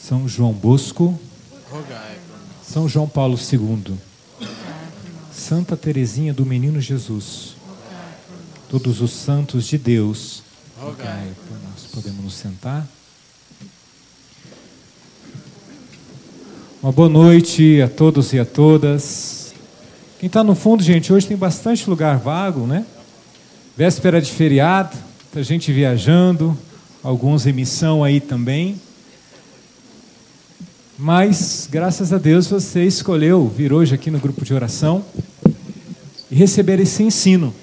São João Bosco, rogai. São João Paulo II, Santa Teresinha do Menino Jesus, todos os santos de Deus, Rogai por nós. Podemos nos sentar? Uma boa noite a todos e a todas. Quem está no fundo, gente, hoje tem bastante lugar vago, né? Véspera de feriado, muita gente viajando, alguns em missão aí também. Mas, graças a Deus, você escolheu vir hoje aqui no grupo de oração e receber esse ensino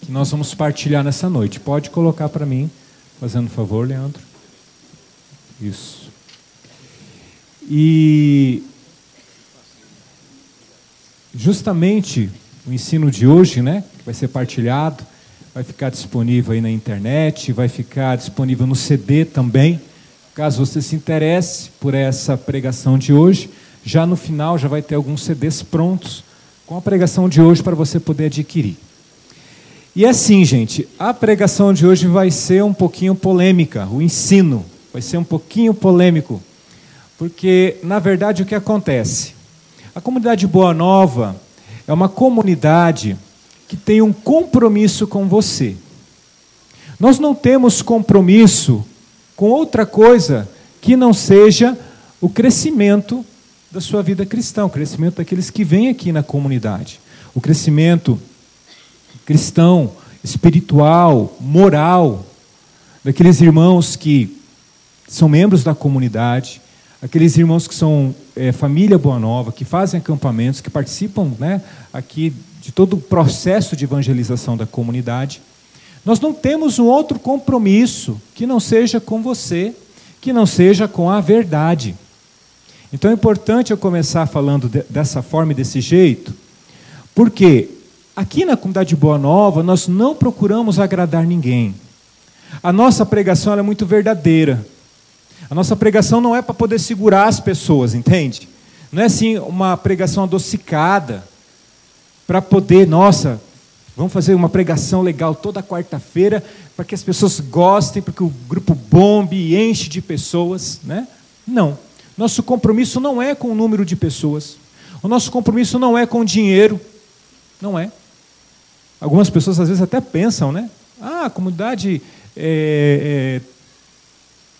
que nós vamos partilhar nessa noite. Pode colocar para mim, fazendo favor, Leandro. Isso. E justamente o ensino de hoje, né, que vai ser partilhado, vai ficar disponível aí na internet, vai ficar disponível no CD também. Caso você se interesse por essa pregação de hoje, já no final já vai ter alguns CDs prontos com a pregação de hoje para você poder adquirir. E assim, gente, a pregação de hoje vai ser um pouquinho polêmica, o ensino vai ser um pouquinho polêmico, porque na verdade o que acontece? A comunidade Boa Nova é uma comunidade que tem um compromisso com você. Nós não temos compromisso com outra coisa que não seja o crescimento da sua vida cristã, o crescimento daqueles que vêm aqui na comunidade, o crescimento cristão, espiritual, moral, daqueles irmãos que são membros da comunidade, aqueles irmãos que são é, família Boa Nova, que fazem acampamentos, que participam né, aqui de todo o processo de evangelização da comunidade. Nós não temos um outro compromisso que não seja com você, que não seja com a verdade. Então é importante eu começar falando de, dessa forma e desse jeito, porque aqui na comunidade Boa Nova nós não procuramos agradar ninguém. A nossa pregação é muito verdadeira. A nossa pregação não é para poder segurar as pessoas, entende? Não é assim uma pregação adocicada para poder, nossa, Vamos fazer uma pregação legal toda quarta-feira para que as pessoas gostem, para que o grupo bombe e enche de pessoas, né? Não. Nosso compromisso não é com o número de pessoas. O nosso compromisso não é com dinheiro. Não é. Algumas pessoas às vezes até pensam, né? Ah, a comunidade é, é,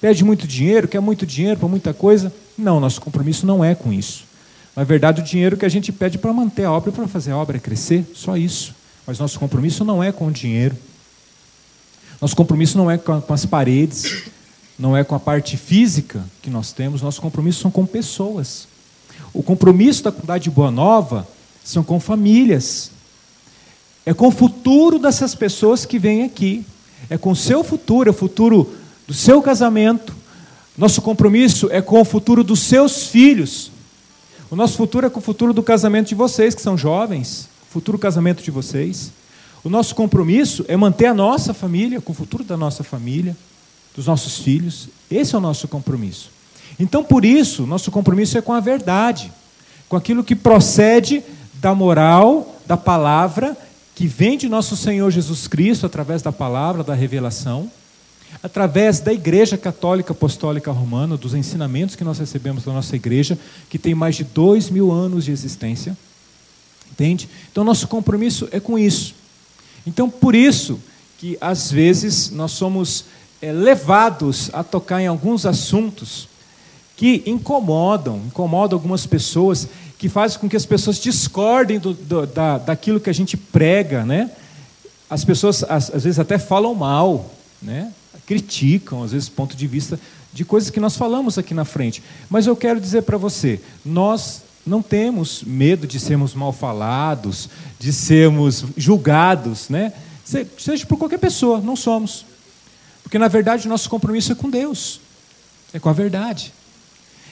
pede muito dinheiro, quer muito dinheiro para muita coisa. Não, nosso compromisso não é com isso. Na verdade, o dinheiro que a gente pede para manter a obra, para fazer a obra crescer, só isso. Mas nosso compromisso não é com o dinheiro. Nosso compromisso não é com, as paredes, não é com a parte física que nós temos, nosso compromisso são com pessoas. O compromisso da comunidade de Boa Nova são com famílias. É com o futuro dessas pessoas que vêm aqui. É com o seu futuro, é o futuro do seu casamento. Nosso compromisso é com o futuro dos seus filhos. O nosso futuro é com o futuro do casamento de vocês, que são jovens futuro casamento de vocês. O nosso compromisso é manter a nossa família, com o futuro da nossa família, dos nossos filhos. Esse é o nosso compromisso. Então, por isso, nosso compromisso é com a verdade, com aquilo que procede da moral, da palavra, que vem de nosso Senhor Jesus Cristo através da palavra, da revelação, através da Igreja Católica Apostólica Romana, dos ensinamentos que nós recebemos da nossa igreja, que tem mais de dois mil anos de existência. Entende? Então, nosso compromisso é com isso. Então, por isso que às vezes nós somos é, levados a tocar em alguns assuntos que incomodam, incomodam algumas pessoas, que fazem com que as pessoas discordem do, do, da, daquilo que a gente prega, né? As pessoas às, às vezes até falam mal, né? Criticam às vezes ponto de vista de coisas que nós falamos aqui na frente. Mas eu quero dizer para você, nós não temos medo de sermos mal falados, de sermos julgados, né? seja por qualquer pessoa, não somos. Porque na verdade o nosso compromisso é com Deus, é com a verdade.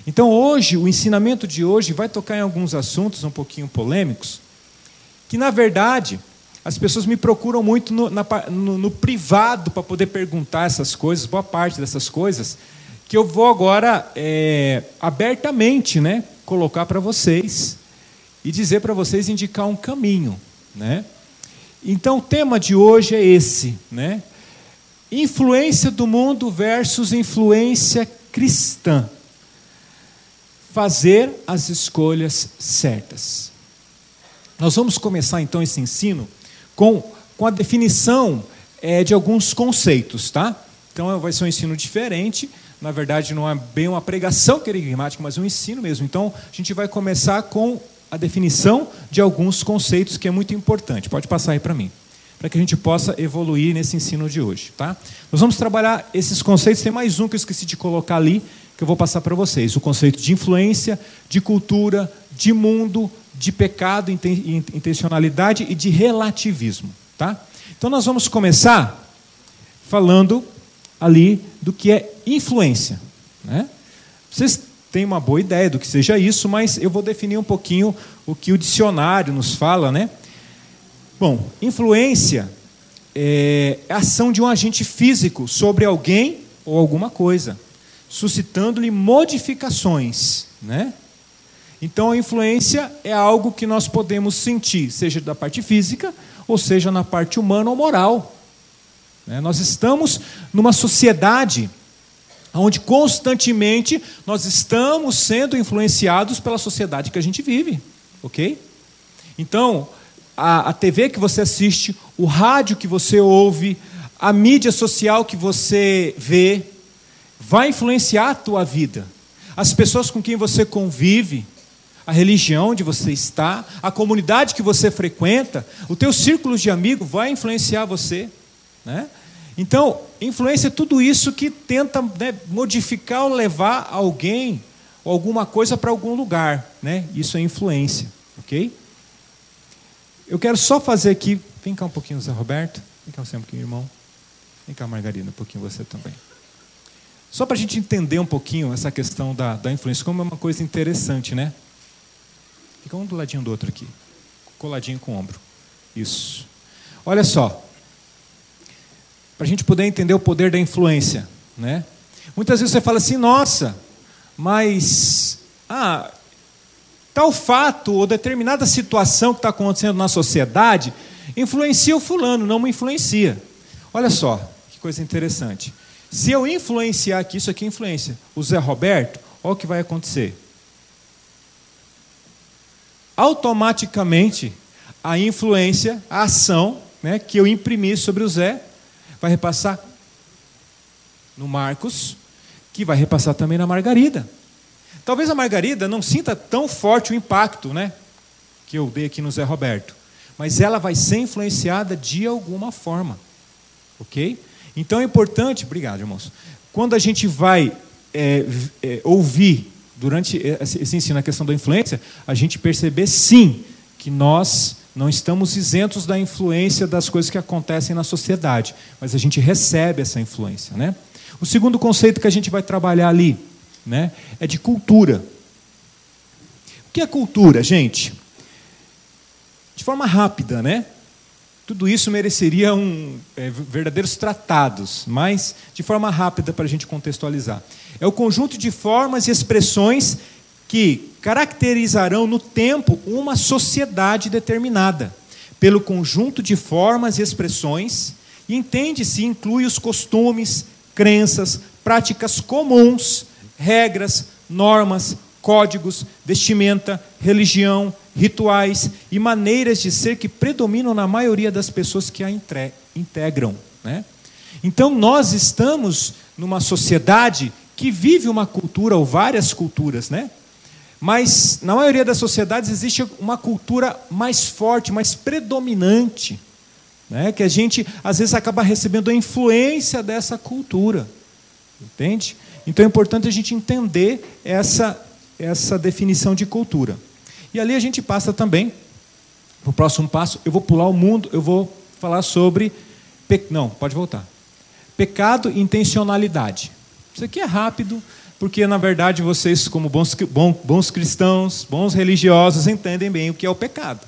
Então hoje, o ensinamento de hoje vai tocar em alguns assuntos um pouquinho polêmicos, que na verdade as pessoas me procuram muito no, na, no, no privado para poder perguntar essas coisas, boa parte dessas coisas, que eu vou agora é, abertamente, né, colocar para vocês e dizer para vocês indicar um caminho, né? Então o tema de hoje é esse, né? Influência do mundo versus influência cristã. Fazer as escolhas certas. Nós vamos começar então esse ensino com, com a definição é, de alguns conceitos, tá? Então vai ser um ensino diferente. Na verdade, não é bem uma pregação querigmática, mas um ensino mesmo. Então a gente vai começar com a definição de alguns conceitos que é muito importante. Pode passar aí para mim, para que a gente possa evoluir nesse ensino de hoje, tá? Nós vamos trabalhar esses conceitos. Tem mais um que eu esqueci de colocar ali que eu vou passar para vocês: o conceito de influência, de cultura, de mundo, de pecado, intencionalidade e de relativismo, tá? Então nós vamos começar falando ali do que é influência, né? Vocês têm uma boa ideia do que seja isso, mas eu vou definir um pouquinho o que o dicionário nos fala, né? Bom, influência é a ação de um agente físico sobre alguém ou alguma coisa, suscitando-lhe modificações, né? Então a influência é algo que nós podemos sentir, seja da parte física, ou seja na parte humana ou moral. Né? Nós estamos numa sociedade onde constantemente nós estamos sendo influenciados pela sociedade que a gente vive, ok? Então, a, a TV que você assiste, o rádio que você ouve, a mídia social que você vê, vai influenciar a tua vida. As pessoas com quem você convive, a religião onde você está, a comunidade que você frequenta, o teu círculo de amigos vai influenciar você. Né? Então, influência é tudo isso que tenta né, modificar ou levar alguém ou alguma coisa para algum lugar. Né? Isso é influência. Ok? Eu quero só fazer aqui. Vem cá um pouquinho, Zé Roberto. Vem cá você um pouquinho, irmão. Vem cá, Margarida, um pouquinho você também. Só para a gente entender um pouquinho essa questão da, da influência, como é uma coisa interessante, né? Fica um do ladinho do outro aqui. Coladinho com o ombro. Isso. Olha só. Para a gente poder entender o poder da influência. Né? Muitas vezes você fala assim, nossa, mas ah, tal fato ou determinada situação que está acontecendo na sociedade influencia o fulano, não me influencia. Olha só, que coisa interessante. Se eu influenciar aqui, isso aqui é influência, o Zé Roberto, olha o que vai acontecer automaticamente a influência, a ação né, que eu imprimi sobre o Zé vai repassar no Marcos, que vai repassar também na Margarida. Talvez a Margarida não sinta tão forte o impacto né, que eu dei aqui no Zé Roberto, mas ela vai ser influenciada de alguma forma. Ok? Então é importante, obrigado, irmãos, quando a gente vai é, é, ouvir durante esse ensino, a questão da influência, a gente perceber sim que nós não estamos isentos da influência das coisas que acontecem na sociedade, mas a gente recebe essa influência. Né? O segundo conceito que a gente vai trabalhar ali né, é de cultura. O que é cultura, gente? De forma rápida, né? Tudo isso mereceria um, é, verdadeiros tratados, mas de forma rápida para a gente contextualizar. É o conjunto de formas e expressões que caracterizarão no tempo uma sociedade determinada, pelo conjunto de formas e expressões, e entende-se inclui os costumes, crenças, práticas comuns, regras, normas, códigos, vestimenta, religião, rituais e maneiras de ser que predominam na maioria das pessoas que a integram. Né? Então, nós estamos numa sociedade que vive uma cultura ou várias culturas, né? Mas na maioria das sociedades existe uma cultura mais forte, mais predominante, né? Que a gente às vezes acaba recebendo a influência dessa cultura, entende? Então é importante a gente entender essa essa definição de cultura. E ali a gente passa também para o próximo passo. Eu vou pular o mundo, eu vou falar sobre pe... não, pode voltar. Pecado e intencionalidade. Isso aqui é rápido, porque na verdade vocês, como bons, bons cristãos, bons religiosos, entendem bem o que é o pecado.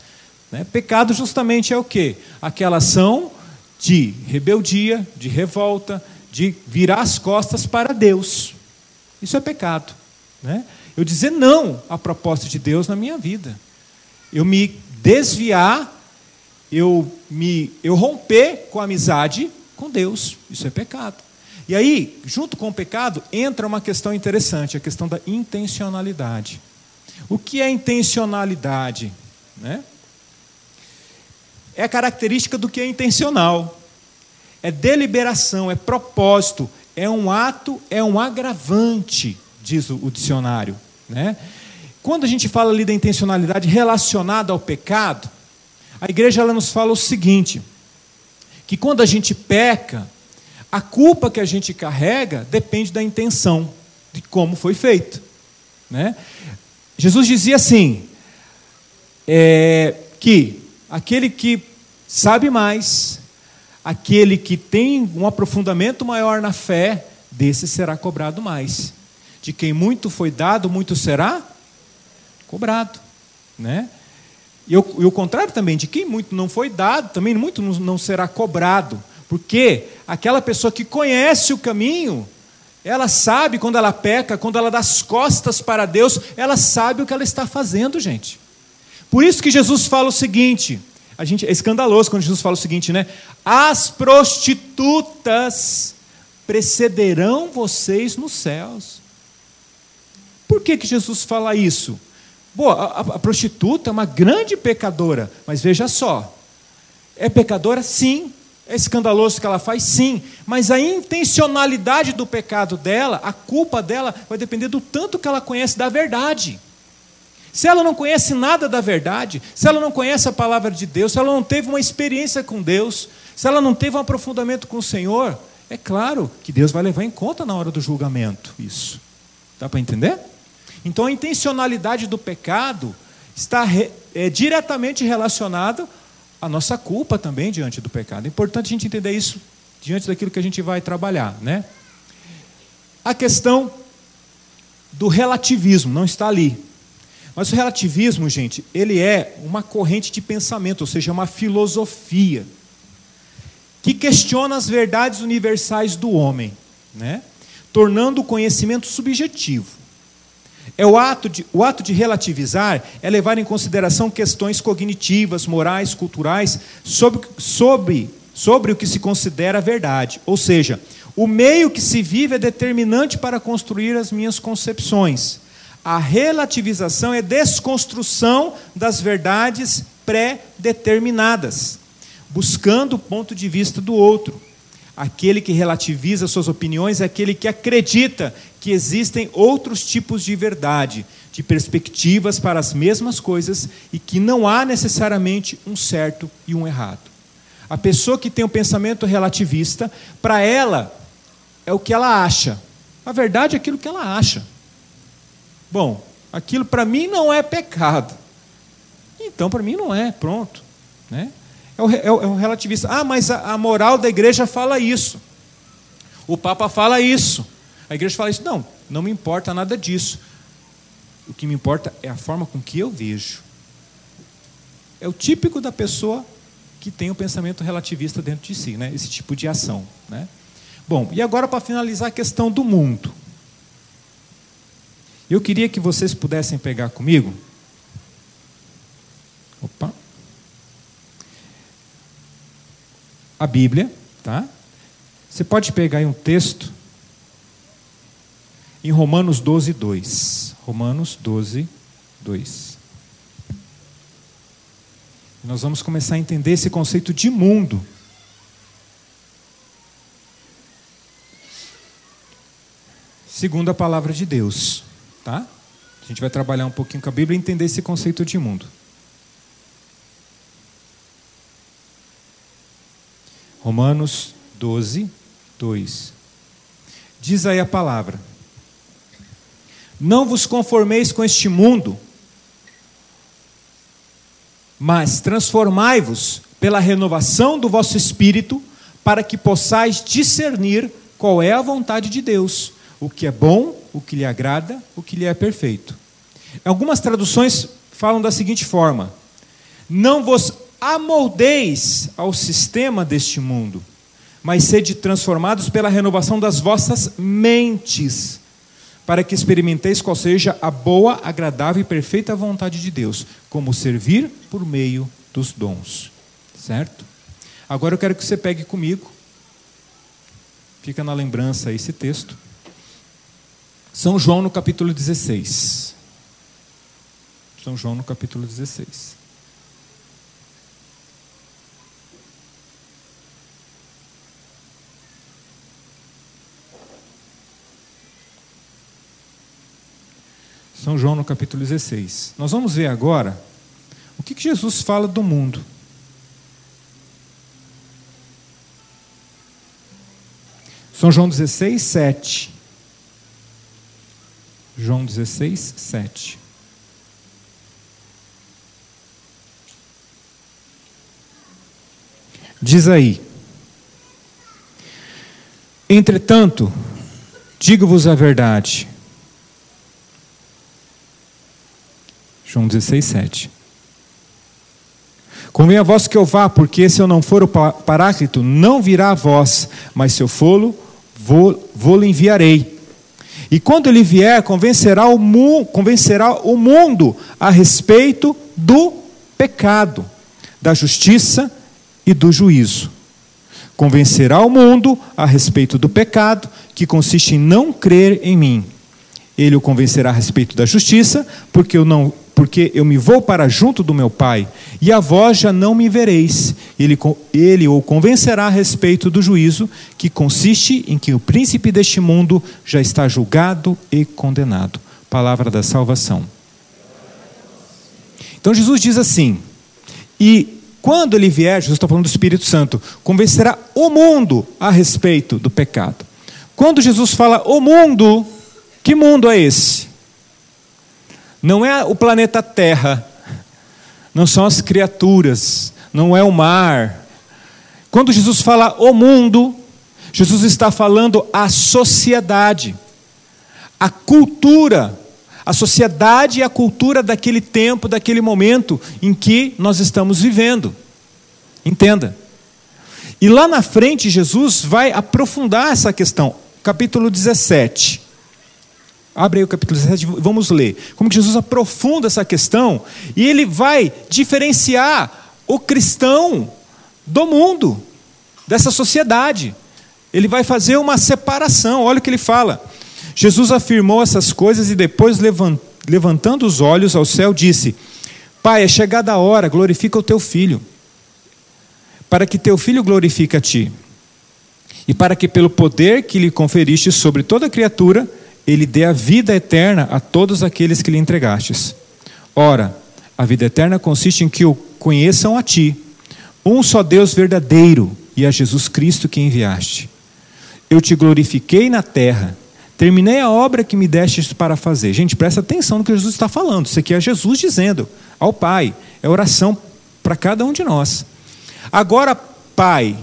Né? Pecado justamente é o quê? Aquela ação de rebeldia, de revolta, de virar as costas para Deus. Isso é pecado. Né? Eu dizer não à proposta de Deus na minha vida. Eu me desviar, eu me eu romper com a amizade com Deus. Isso é pecado. E aí, junto com o pecado, entra uma questão interessante, a questão da intencionalidade. O que é intencionalidade? Né? É a característica do que é intencional. É deliberação, é propósito, é um ato, é um agravante, diz o, dicionário. Né? Quando a gente fala ali da intencionalidade relacionada ao pecado, a igreja ela nos fala o seguinte: que quando a gente peca, a culpa que a gente carrega depende da intenção, de como foi feito. Né? Jesus dizia assim: é, que aquele que sabe mais, aquele que tem um aprofundamento maior na fé, desse será cobrado mais. De quem muito foi dado, muito será cobrado. Né? E, o, e o contrário também, de quem muito não foi dado, também muito não, não será cobrado. Porque aquela pessoa que conhece o caminho, ela sabe quando ela peca, quando ela dá as costas para Deus, ela sabe o que ela está fazendo, gente. Por isso que Jesus fala o seguinte: a gente é escandaloso quando Jesus fala o seguinte, né? As prostitutas precederão vocês nos céus. Por que, que Jesus fala isso? Boa, a, a prostituta é uma grande pecadora, mas veja só, é pecadora sim, é escandaloso que ela faz? Sim. Mas a intencionalidade do pecado dela, a culpa dela, vai depender do tanto que ela conhece da verdade. Se ela não conhece nada da verdade, se ela não conhece a palavra de Deus, se ela não teve uma experiência com Deus, se ela não teve um aprofundamento com o Senhor, é claro que Deus vai levar em conta na hora do julgamento isso. Dá para entender? Então a intencionalidade do pecado está é, diretamente relacionada a nossa culpa também diante do pecado. É importante a gente entender isso diante daquilo que a gente vai trabalhar, né? A questão do relativismo não está ali. Mas o relativismo, gente, ele é uma corrente de pensamento, ou seja, uma filosofia que questiona as verdades universais do homem, né? tornando o conhecimento subjetivo. É o ato de, o ato de relativizar é levar em consideração questões cognitivas, morais, culturais sobre, sobre, sobre o que se considera verdade. Ou seja, o meio que se vive é determinante para construir as minhas concepções. A relativização é desconstrução das verdades pré-determinadas, buscando o ponto de vista do outro. Aquele que relativiza suas opiniões é aquele que acredita que existem outros tipos de verdade, de perspectivas para as mesmas coisas e que não há necessariamente um certo e um errado. A pessoa que tem um pensamento relativista, para ela, é o que ela acha. A verdade é aquilo que ela acha. Bom, aquilo para mim não é pecado. Então, para mim não é, pronto. Né? É o, é, é relativista. Ah, mas a, a moral da igreja fala isso. O Papa fala isso. A igreja fala isso. Não, não me importa nada disso. O que me importa é a forma com que eu vejo. É o típico da pessoa que tem o um pensamento relativista dentro de si, né? esse tipo de ação. Né? Bom, e agora para finalizar a questão do mundo. Eu queria que vocês pudessem pegar comigo. A Bíblia, tá? Você pode pegar aí um texto em Romanos 12, 2. Romanos 12, 2. Nós vamos começar a entender esse conceito de mundo. Segundo a palavra de Deus, tá? A gente vai trabalhar um pouquinho com a Bíblia e entender esse conceito de mundo. Romanos 12, 2. Diz aí a palavra: Não vos conformeis com este mundo, mas transformai-vos pela renovação do vosso espírito, para que possais discernir qual é a vontade de Deus, o que é bom, o que lhe agrada, o que lhe é perfeito. Algumas traduções falam da seguinte forma: Não vos amoldeis ao sistema deste mundo, mas sede transformados pela renovação das vossas mentes, para que experimenteis qual seja a boa, agradável e perfeita vontade de Deus, como servir por meio dos dons. Certo? Agora eu quero que você pegue comigo Fica na lembrança esse texto. São João no capítulo 16. São João no capítulo 16. São João no capítulo 16. Nós vamos ver agora o que, que Jesus fala do mundo. São João 16, 7. João 16, 7. Diz aí: Entretanto, digo-vos a verdade. João 16, 7. Convém a vós que eu vá, porque se eu não for o Paráclito, não virá a vós, mas se eu for, vou, vou enviarei. E quando ele vier, convencerá o, mu, convencerá o mundo a respeito do pecado, da justiça e do juízo. Convencerá o mundo a respeito do pecado, que consiste em não crer em mim. Ele o convencerá a respeito da justiça, porque eu não porque eu me vou para junto do meu Pai, e a vós já não me vereis. Ele, ele o convencerá a respeito do juízo, que consiste em que o príncipe deste mundo já está julgado e condenado. Palavra da salvação. Então Jesus diz assim, e quando ele vier, Jesus está falando do Espírito Santo, convencerá o mundo a respeito do pecado. Quando Jesus fala o mundo, que mundo é esse? Não é o planeta Terra, não são as criaturas, não é o mar. Quando Jesus fala o mundo, Jesus está falando a sociedade, a cultura, a sociedade e a cultura daquele tempo, daquele momento em que nós estamos vivendo. Entenda. E lá na frente, Jesus vai aprofundar essa questão. Capítulo 17. Abre aí o capítulo 17, vamos ler. Como que Jesus aprofunda essa questão e ele vai diferenciar o cristão do mundo, dessa sociedade. Ele vai fazer uma separação. Olha o que ele fala. Jesus afirmou essas coisas e depois, levantando os olhos ao céu, disse: Pai, é chegada a hora, glorifica o teu filho, para que teu filho glorifique a ti, e para que, pelo poder que lhe conferiste sobre toda criatura, ele dê a vida eterna a todos aqueles que lhe entregastes. Ora, a vida eterna consiste em que o conheçam a ti, um só Deus verdadeiro, e a Jesus Cristo que enviaste. Eu te glorifiquei na terra, terminei a obra que me destes para fazer. Gente, presta atenção no que Jesus está falando. Isso aqui é Jesus dizendo ao Pai, é oração para cada um de nós. Agora, Pai,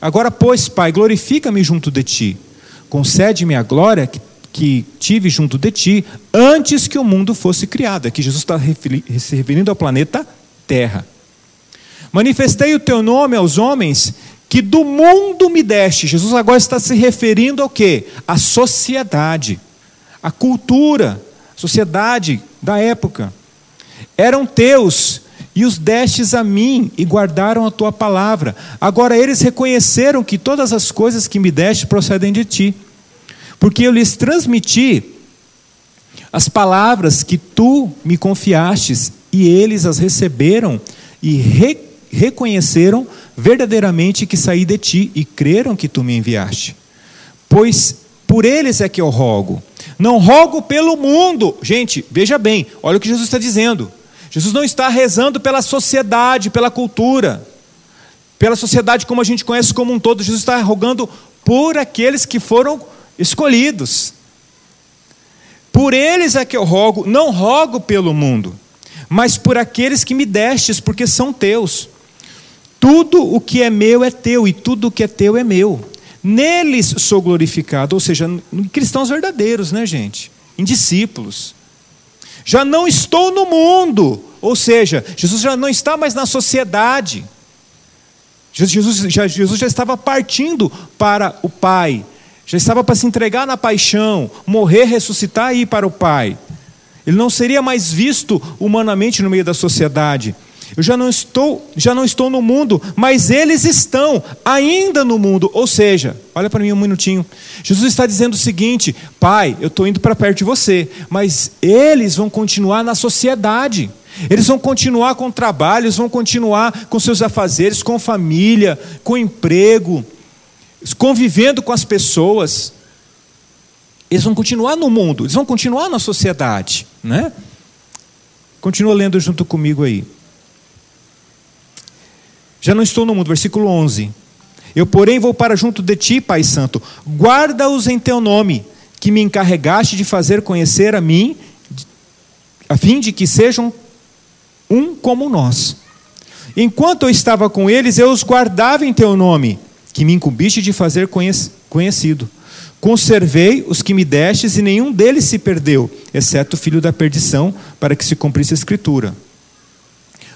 agora, pois, Pai, glorifica-me junto de ti. Concede-me a glória que que tive junto de ti antes que o mundo fosse criado. Aqui Jesus está se referindo ao planeta Terra. Manifestei o teu nome aos homens que do mundo me deste. Jesus agora está se referindo ao quê? À sociedade, à cultura, sociedade da época. Eram teus e os destes a mim e guardaram a tua palavra. Agora eles reconheceram que todas as coisas que me deste procedem de ti porque eu lhes transmiti as palavras que tu me confiastes, e eles as receberam e re reconheceram verdadeiramente que saí de ti e creram que tu me enviaste. Pois por eles é que eu rogo. Não rogo pelo mundo. Gente, veja bem, olha o que Jesus está dizendo. Jesus não está rezando pela sociedade, pela cultura, pela sociedade como a gente conhece como um todo. Jesus está rogando por aqueles que foram escolhidos. Por eles é que eu rogo, não rogo pelo mundo, mas por aqueles que me destes, porque são teus. Tudo o que é meu é teu, e tudo o que é teu é meu. Neles sou glorificado, ou seja, em cristãos verdadeiros, né, gente? Em discípulos. Já não estou no mundo, ou seja, Jesus já não está mais na sociedade. Jesus já, Jesus já estava partindo para o Pai, já estava para se entregar na paixão, morrer, ressuscitar e ir para o Pai. Ele não seria mais visto humanamente no meio da sociedade. Eu já não estou, já não estou no mundo, mas eles estão ainda no mundo. Ou seja, olha para mim um minutinho. Jesus está dizendo o seguinte: Pai, eu estou indo para perto de você, mas eles vão continuar na sociedade. Eles vão continuar com trabalho, eles vão continuar com seus afazeres, com família, com emprego, convivendo com as pessoas. Eles vão continuar no mundo, eles vão continuar na sociedade, né? Continua lendo junto comigo aí. Já não estou no mundo, versículo 11. Eu, porém, vou para junto de ti, Pai Santo. Guarda-os em teu nome, que me encarregaste de fazer conhecer a mim, a fim de que sejam um como nós. Enquanto eu estava com eles, eu os guardava em teu nome, que me incumbiste de fazer conhecido. Conservei os que me destes e nenhum deles se perdeu, exceto o filho da perdição, para que se cumprisse a escritura.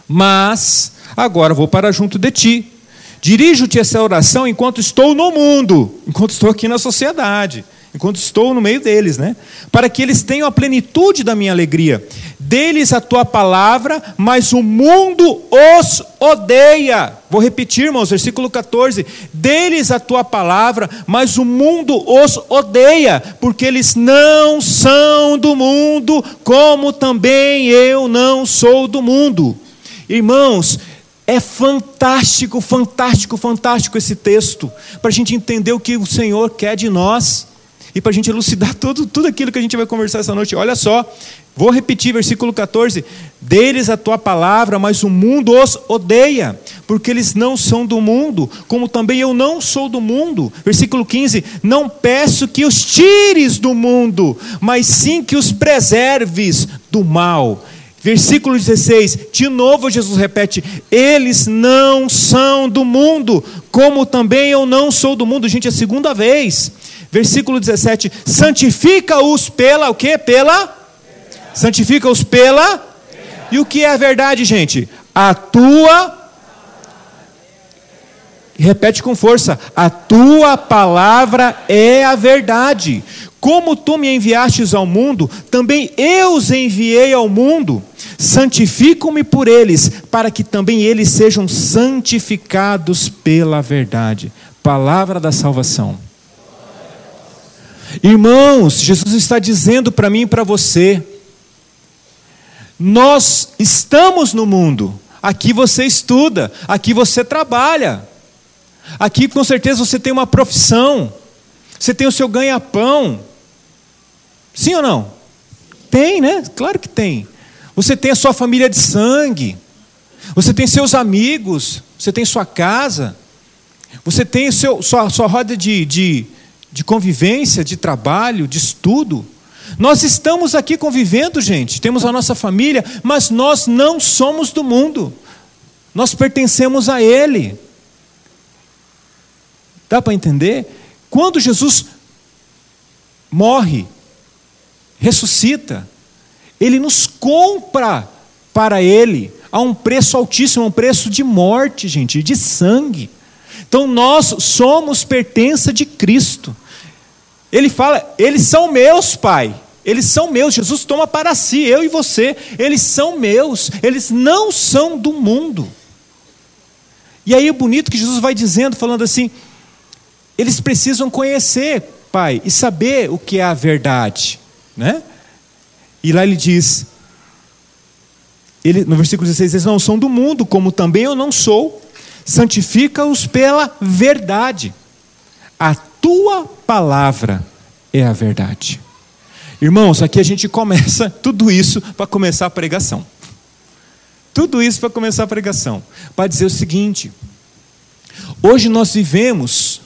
Mas agora vou para junto de ti. Dirijo-te essa oração enquanto estou no mundo, enquanto estou aqui na sociedade enquanto estou no meio deles, né? Para que eles tenham a plenitude da minha alegria. Deles a tua palavra, mas o mundo os odeia. Vou repetir, irmãos, versículo 14. Deles a tua palavra, mas o mundo os odeia, porque eles não são do mundo, como também eu não sou do mundo. Irmãos, é fantástico, fantástico, fantástico esse texto, para a gente entender o que o Senhor quer de nós. E para a gente elucidar tudo, tudo aquilo que a gente vai conversar essa noite, olha só, vou repetir, versículo 14: Deles a tua palavra, mas o mundo os odeia, porque eles não são do mundo, como também eu não sou do mundo. Versículo 15: Não peço que os tires do mundo, mas sim que os preserves do mal. Versículo 16, de novo Jesus repete: Eles não são do mundo, como também eu não sou do mundo. Gente, é a segunda vez. Versículo 17: Santifica-os pela o que? Pela? Santifica-os pela? E o que é a verdade, gente? A tua. Repete com força: A tua palavra é a verdade. Como tu me enviastes ao mundo, também eu os enviei ao mundo. Santifico-me por eles, para que também eles sejam santificados pela verdade. Palavra da salvação. Irmãos, Jesus está dizendo para mim e para você: nós estamos no mundo, aqui você estuda, aqui você trabalha, aqui com certeza você tem uma profissão, você tem o seu ganha-pão. Sim ou não? Tem, né? Claro que tem. Você tem a sua família de sangue, você tem seus amigos, você tem sua casa, você tem seu, sua, sua roda de, de de convivência, de trabalho, de estudo. Nós estamos aqui convivendo, gente, temos a nossa família, mas nós não somos do mundo, nós pertencemos a Ele. Dá para entender? Quando Jesus morre, ressuscita, Ele nos compra para Ele a um preço altíssimo, um preço de morte, gente, de sangue. Então nós somos pertença de Cristo. Ele fala: eles são meus, Pai. Eles são meus. Jesus toma para si, eu e você. Eles são meus. Eles não são do mundo. E aí é bonito que Jesus vai dizendo, falando assim: eles precisam conhecer, Pai, e saber o que é a verdade, né? E lá ele diz, ele, no versículo 16, eles não são do mundo, como também eu não sou. Santifica-os pela verdade. A tua palavra é a verdade. Irmãos, aqui a gente começa tudo isso para começar a pregação. Tudo isso para começar a pregação. Para dizer o seguinte: hoje nós vivemos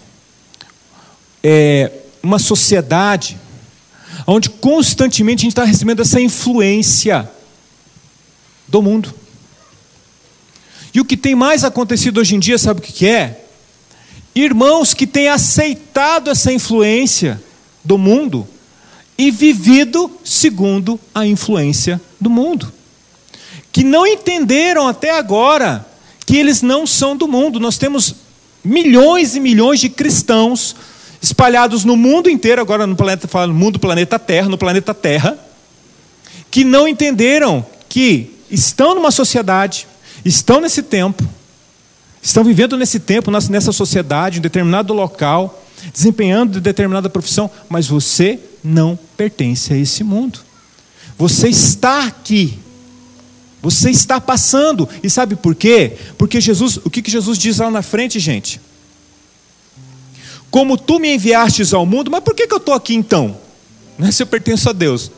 é, uma sociedade onde constantemente a gente está recebendo essa influência do mundo. E o que tem mais acontecido hoje em dia, sabe o que é? Irmãos que têm aceitado essa influência do mundo e vivido segundo a influência do mundo. Que não entenderam até agora que eles não são do mundo. Nós temos milhões e milhões de cristãos espalhados no mundo inteiro, agora no planeta, no mundo planeta Terra, no planeta Terra, que não entenderam que estão numa sociedade, estão nesse tempo, estão vivendo nesse tempo, nessa sociedade, em determinado local, desempenhando determinada profissão, mas você não pertence a esse mundo. Você está aqui. Você está passando. E sabe por quê? Porque Jesus, o que, que Jesus diz lá na frente, gente? Como tu me enviastes ao mundo, mas por que, que eu estou aqui então? É se eu pertenço a Deus.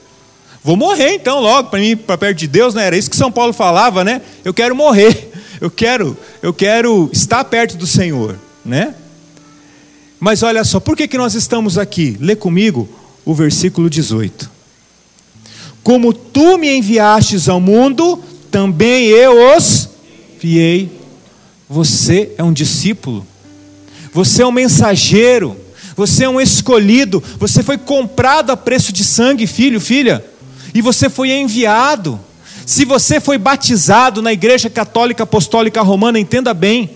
Vou morrer então logo para mim para perto de Deus, né? Era isso que São Paulo falava, né? Eu quero morrer. Eu quero, eu quero estar perto do Senhor, né? Mas olha só, por que, que nós estamos aqui? Lê comigo o versículo 18. Como tu me enviastes ao mundo, também eu os enviei. Você é um discípulo, você é um mensageiro, você é um escolhido, você foi comprado a preço de sangue, filho, filha, e você foi enviado. Se você foi batizado na Igreja Católica Apostólica Romana, entenda bem.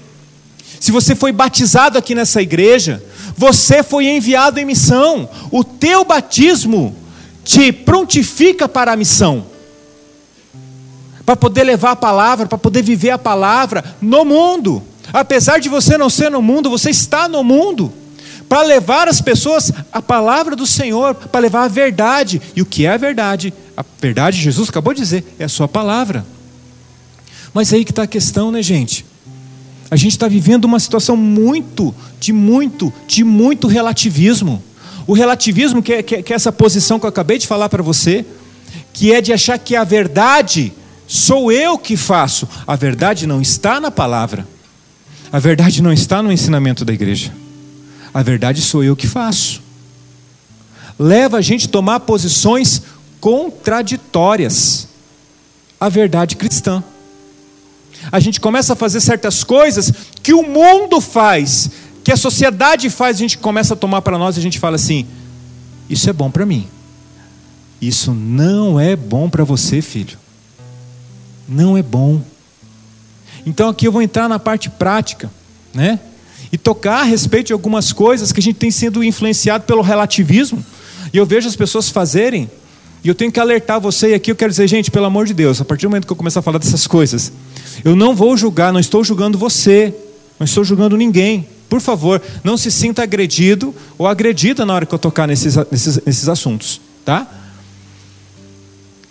Se você foi batizado aqui nessa igreja, você foi enviado em missão. O teu batismo te prontifica para a missão. Para poder levar a palavra, para poder viver a palavra no mundo. Apesar de você não ser no mundo, você está no mundo. Para levar as pessoas a palavra do Senhor, para levar a verdade. E o que é a verdade? A verdade, Jesus acabou de dizer, é a sua palavra. Mas aí que está a questão, né, gente? A gente está vivendo uma situação muito, de muito, de muito relativismo. O relativismo, que é, que é essa posição que eu acabei de falar para você, que é de achar que a verdade sou eu que faço. A verdade não está na palavra. A verdade não está no ensinamento da igreja. A verdade sou eu que faço. Leva a gente a tomar posições contraditórias à verdade cristã. A gente começa a fazer certas coisas que o mundo faz, que a sociedade faz, a gente começa a tomar para nós e a gente fala assim: isso é bom para mim. Isso não é bom para você, filho. Não é bom. Então aqui eu vou entrar na parte prática, né? E tocar a respeito de algumas coisas que a gente tem sido influenciado pelo relativismo. E eu vejo as pessoas fazerem, e eu tenho que alertar você, e aqui eu quero dizer, gente, pelo amor de Deus, a partir do momento que eu começar a falar dessas coisas, eu não vou julgar, não estou julgando você, não estou julgando ninguém. Por favor, não se sinta agredido ou agredida na hora que eu tocar nesses, nesses, nesses assuntos, tá?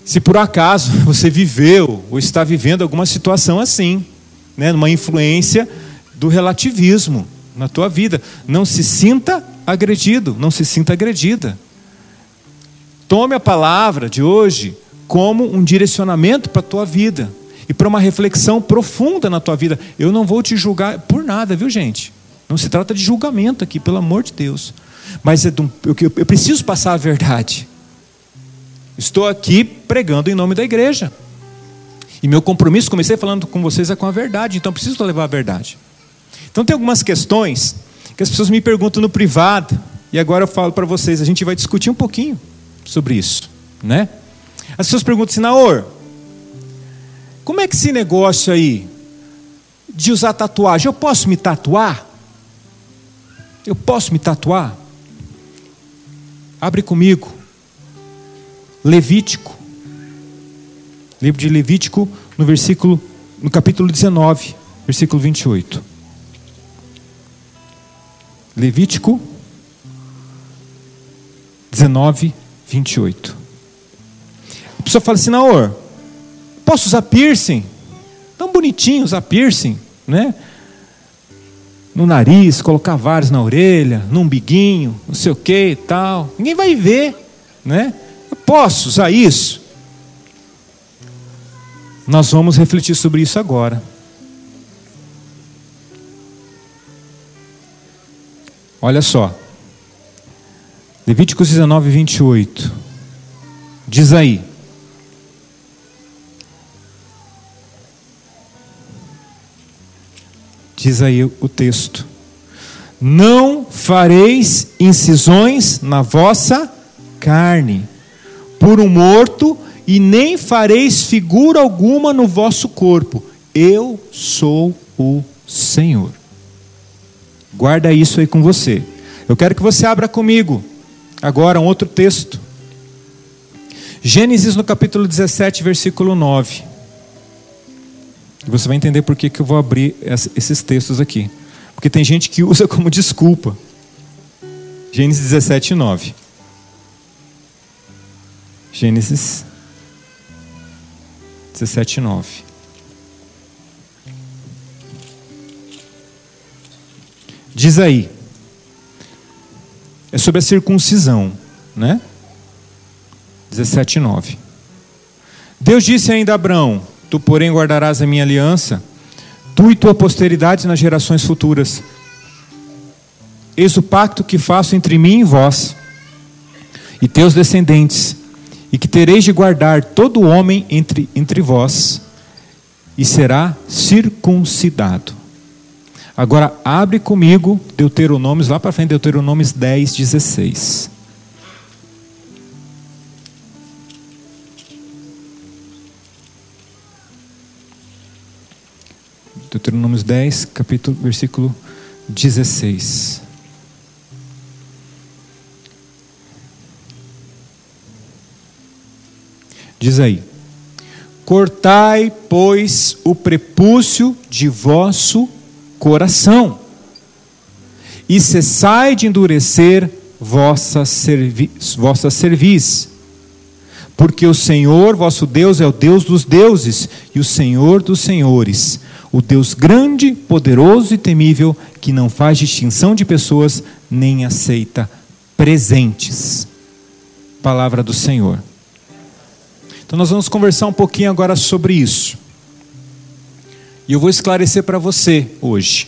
Se por acaso você viveu ou está vivendo alguma situação assim, né, numa influência do relativismo na tua vida, não se sinta agredido, não se sinta agredida. Tome a palavra de hoje como um direcionamento para a tua vida e para uma reflexão profunda na tua vida. Eu não vou te julgar por nada, viu, gente? Não se trata de julgamento aqui, pelo amor de Deus. Mas é eu preciso passar a verdade. Estou aqui pregando em nome da igreja. E meu compromisso, comecei falando com vocês, é com a verdade, então preciso levar a verdade. Então tem algumas questões que as pessoas me perguntam no privado, e agora eu falo para vocês, a gente vai discutir um pouquinho sobre isso, né? As pessoas perguntam assim, Naor, como é que esse negócio aí de usar tatuagem, eu posso me tatuar? Eu posso me tatuar? Abre comigo. Levítico. Livro de Levítico, no versículo no capítulo 19, versículo 28. Levítico 19, 28. A pessoa fala assim: Naor, posso usar piercing? Tão bonitinho usar piercing, né? no nariz, colocar vários na orelha, no umbiguinho, não sei o que e tal. Ninguém vai ver, né? Eu posso usar isso? Nós vamos refletir sobre isso agora. Olha só. Levíticos 19, 28. Diz aí. Diz aí o texto: Não fareis incisões na vossa carne, por um morto, e nem fareis figura alguma no vosso corpo. Eu sou o Senhor. Guarda isso aí com você. Eu quero que você abra comigo agora um outro texto. Gênesis no capítulo 17, versículo 9. E você vai entender por que, que eu vou abrir esses textos aqui. Porque tem gente que usa como desculpa. Gênesis 17, 9. Gênesis 17, 9. Diz aí, é sobre a circuncisão, né? 17, 9. Deus disse ainda a Abraão: Tu, porém, guardarás a minha aliança, tu e tua posteridade nas gerações futuras. Eis o pacto que faço entre mim e vós, e teus descendentes, e que tereis de guardar todo homem entre, entre vós, e será circuncidado. Agora abre comigo Deuteronômios, lá para frente, Deuteronômios 10, 16. Deuteronômios 10, capítulo, versículo 16. Diz aí: Cortai, pois, o prepúcio de vosso coração, e cessai de endurecer vossa, servi vossa cerviz, porque o Senhor vosso Deus é o Deus dos deuses e o Senhor dos senhores, o Deus grande, poderoso e temível, que não faz distinção de pessoas nem aceita presentes. Palavra do Senhor. Então nós vamos conversar um pouquinho agora sobre isso. E eu vou esclarecer para você hoje.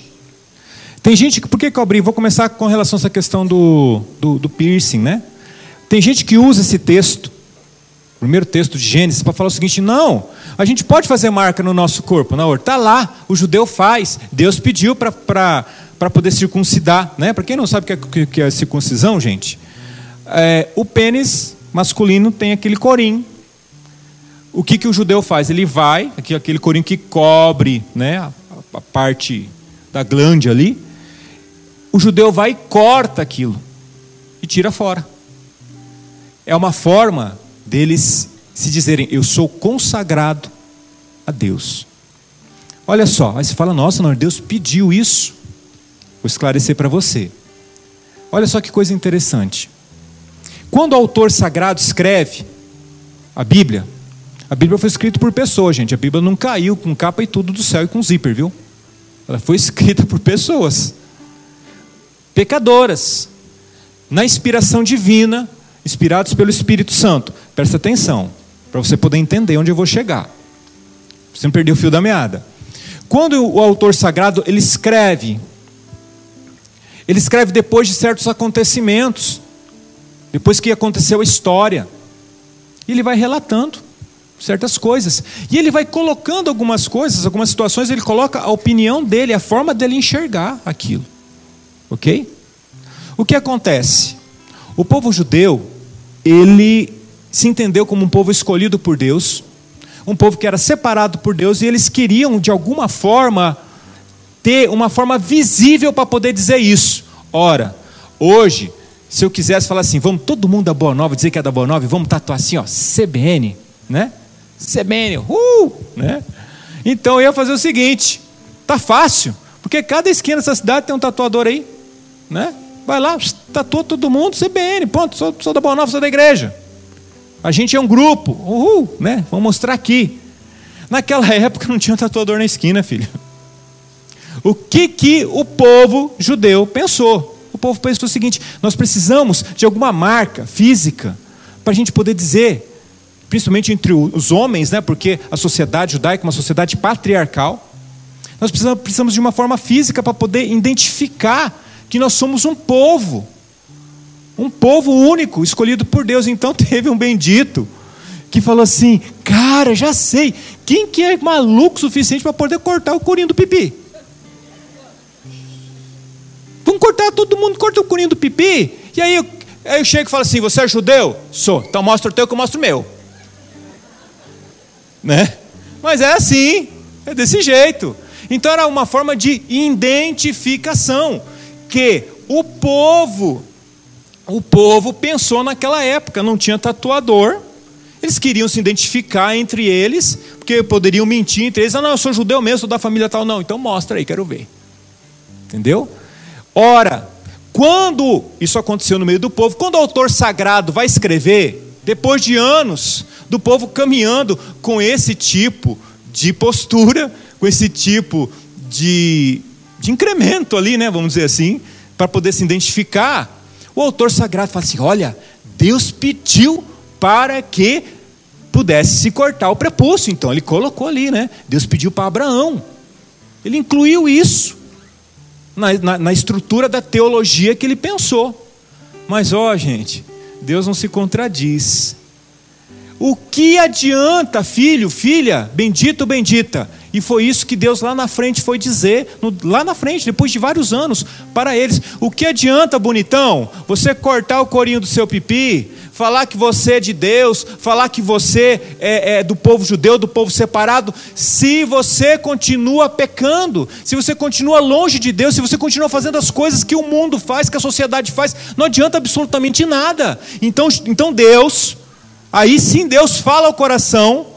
Tem gente que, por que, abri? Vou começar com relação a essa questão do, do, do piercing, né? Tem gente que usa esse texto, primeiro texto de Gênesis, para falar o seguinte: não, a gente pode fazer marca no nosso corpo, não, está lá, o judeu faz, Deus pediu para poder circuncidar, né? Para quem não sabe o que é, que é circuncisão, gente, é, o pênis masculino tem aquele corim o que, que o judeu faz? Ele vai, aqui, aquele corinho que cobre né, a, a parte da glande ali, o judeu vai e corta aquilo e tira fora. É uma forma deles se dizerem: Eu sou consagrado a Deus. Olha só, aí você fala: Nossa, não, Deus pediu isso. Vou esclarecer para você. Olha só que coisa interessante. Quando o autor sagrado escreve a Bíblia, a Bíblia foi escrita por pessoas, gente. A Bíblia não caiu com capa e tudo do céu e com zíper, viu? Ela foi escrita por pessoas pecadoras, na inspiração divina, inspirados pelo Espírito Santo. Presta atenção, para você poder entender onde eu vou chegar. Você não perdeu o fio da meada. Quando o autor sagrado ele escreve, ele escreve depois de certos acontecimentos, depois que aconteceu a história, e ele vai relatando certas coisas. E ele vai colocando algumas coisas, algumas situações, ele coloca a opinião dele, a forma dele enxergar aquilo. Ok? O que acontece? O povo judeu, ele se entendeu como um povo escolhido por Deus, um povo que era separado por Deus, e eles queriam, de alguma forma, ter uma forma visível para poder dizer isso. Ora, hoje, se eu quisesse falar assim, vamos todo mundo da Boa Nova, dizer que é da Boa Nova, vamos tatuar assim, ó, CBN, né? CBN, uh, né? Então eu ia fazer o seguinte, tá fácil, porque cada esquina dessa cidade tem um tatuador aí, né? Vai lá, tatua todo mundo, CBN, ponto, sou, sou da Boa Nova, sou da igreja. A gente é um grupo, uhul, né? Vamos mostrar aqui. Naquela época não tinha tatuador na esquina, filho. O que que o povo judeu pensou? O povo pensou o seguinte: nós precisamos de alguma marca física para a gente poder dizer principalmente entre os homens, né, porque a sociedade judaica é uma sociedade patriarcal. Nós precisamos, de uma forma física para poder identificar que nós somos um povo, um povo único, escolhido por Deus. Então teve um bendito que falou assim: Cara, já sei, quem que é maluco o suficiente para poder cortar o corinho do pipi? Vamos cortar, todo mundo corta o corinho do pipi. E aí aí eu chego e falo assim: Você é judeu? Sou. Então mostra o teu que eu mostro o meu né? Mas é assim, é desse jeito. Então era uma forma de identificação que o povo, o povo pensou naquela época, não tinha tatuador, Eles queriam se identificar entre eles, porque poderiam mentir entre eles. Ah, não, eu sou judeu mesmo, sou da família tal. Não, então mostra aí, quero ver. Entendeu? Ora, quando isso aconteceu no meio do povo, quando o autor sagrado vai escrever, depois de anos do povo caminhando com esse tipo de postura, com esse tipo de, de incremento ali, né, vamos dizer assim, para poder se identificar, o autor sagrado fala assim: olha, Deus pediu para que pudesse se cortar o prepúcio. Então ele colocou ali, né? Deus pediu para Abraão. Ele incluiu isso na, na, na estrutura da teologia que ele pensou. Mas ó, gente, Deus não se contradiz. O que adianta, filho, filha, bendito, bendita? E foi isso que Deus lá na frente foi dizer, no, lá na frente, depois de vários anos, para eles. O que adianta, bonitão, você cortar o corinho do seu pipi, falar que você é de Deus, falar que você é, é do povo judeu, do povo separado, se você continua pecando, se você continua longe de Deus, se você continua fazendo as coisas que o mundo faz, que a sociedade faz, não adianta absolutamente nada. Então, então Deus, aí sim Deus fala ao coração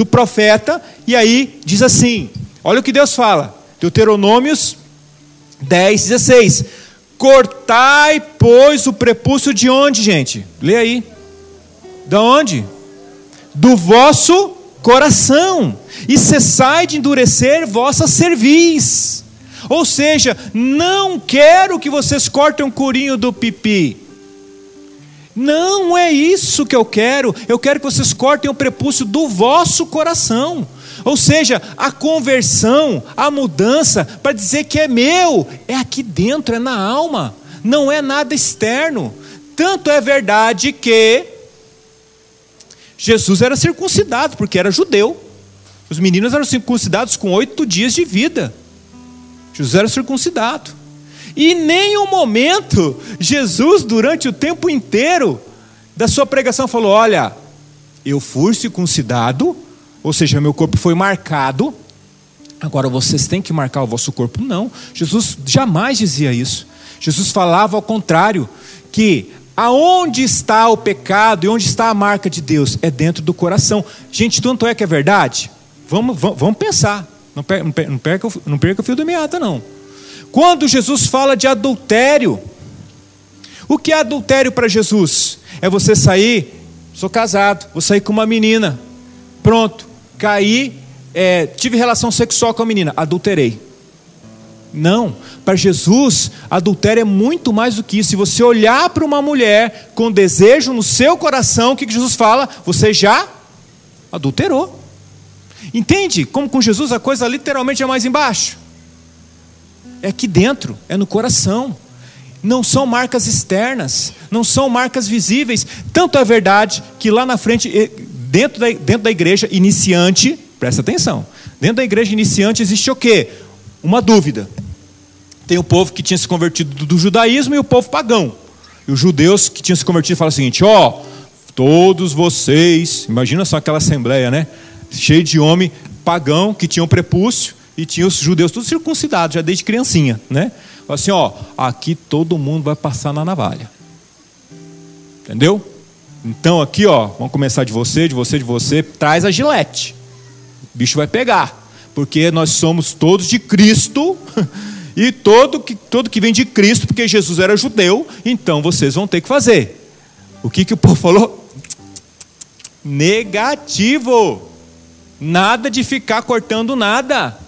do profeta, e aí diz assim: olha o que Deus fala, Deuteronômios 10, 16: Cortai, pois, o prepúcio de onde, gente? Lê aí. Da onde? Do vosso coração, e cessai de endurecer vossa cerviz. Ou seja, não quero que vocês cortem um corinho do pipi. Não é isso que eu quero. Eu quero que vocês cortem o prepúcio do vosso coração. Ou seja, a conversão, a mudança, para dizer que é meu, é aqui dentro, é na alma, não é nada externo. Tanto é verdade que Jesus era circuncidado, porque era judeu. Os meninos eram circuncidados com oito dias de vida. Jesus era circuncidado. E em nenhum momento Jesus, durante o tempo inteiro da sua pregação, falou: Olha, eu fui circuncidado, ou seja, meu corpo foi marcado, agora vocês têm que marcar o vosso corpo. Não, Jesus jamais dizia isso. Jesus falava ao contrário, que aonde está o pecado e onde está a marca de Deus? É dentro do coração. Gente, tanto é que é verdade? Vamos, vamos, vamos pensar. Não perca, não, perca, não perca o fio da meada, não. Quando Jesus fala de adultério, o que é adultério para Jesus? É você sair, sou casado, vou sair com uma menina, pronto, caí, é, tive relação sexual com a menina, adulterei. Não, para Jesus, adultério é muito mais do que isso. Se você olhar para uma mulher com desejo no seu coração, o que Jesus fala? Você já adulterou. Entende como com Jesus a coisa literalmente é mais embaixo? É aqui dentro, é no coração. Não são marcas externas, não são marcas visíveis. Tanto é verdade que lá na frente, dentro da, dentro da igreja iniciante, presta atenção, dentro da igreja iniciante existe o quê? Uma dúvida. Tem o povo que tinha se convertido do, judaísmo e o povo pagão. E os judeus que tinham se convertido falam o seguinte: ó, oh, todos vocês, imagina só aquela assembleia, né? Cheio de homem pagão que tinham prepúcio e tinha os judeus todos circuncidados, já desde criancinha, né? Assim, ó, aqui todo mundo vai passar na navalha. Entendeu? Então aqui, ó, vamos começar de você, de você, de você, traz a gilete. O bicho vai pegar, porque nós somos todos de Cristo. E todo que, todo que vem de Cristo, porque Jesus era judeu, então vocês vão ter que fazer. O que, que o povo falou? Negativo. Nada de ficar cortando nada.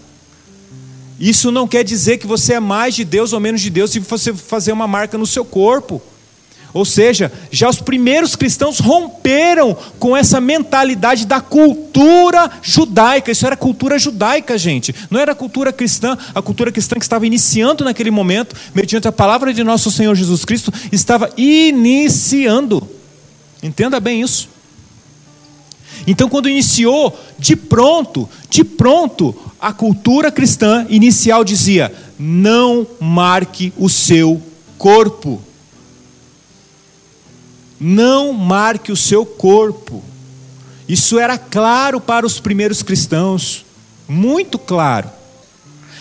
Isso não quer dizer que você é mais de Deus ou menos de Deus se você fazer uma marca no seu corpo. Ou seja, já os primeiros cristãos romperam com essa mentalidade da cultura judaica. Isso era cultura judaica, gente. Não era cultura cristã. A cultura cristã que estava iniciando naquele momento, mediante a palavra de nosso Senhor Jesus Cristo, estava iniciando. Entenda bem isso. Então, quando iniciou, de pronto, de pronto, a cultura cristã inicial dizia: não marque o seu corpo. Não marque o seu corpo. Isso era claro para os primeiros cristãos, muito claro.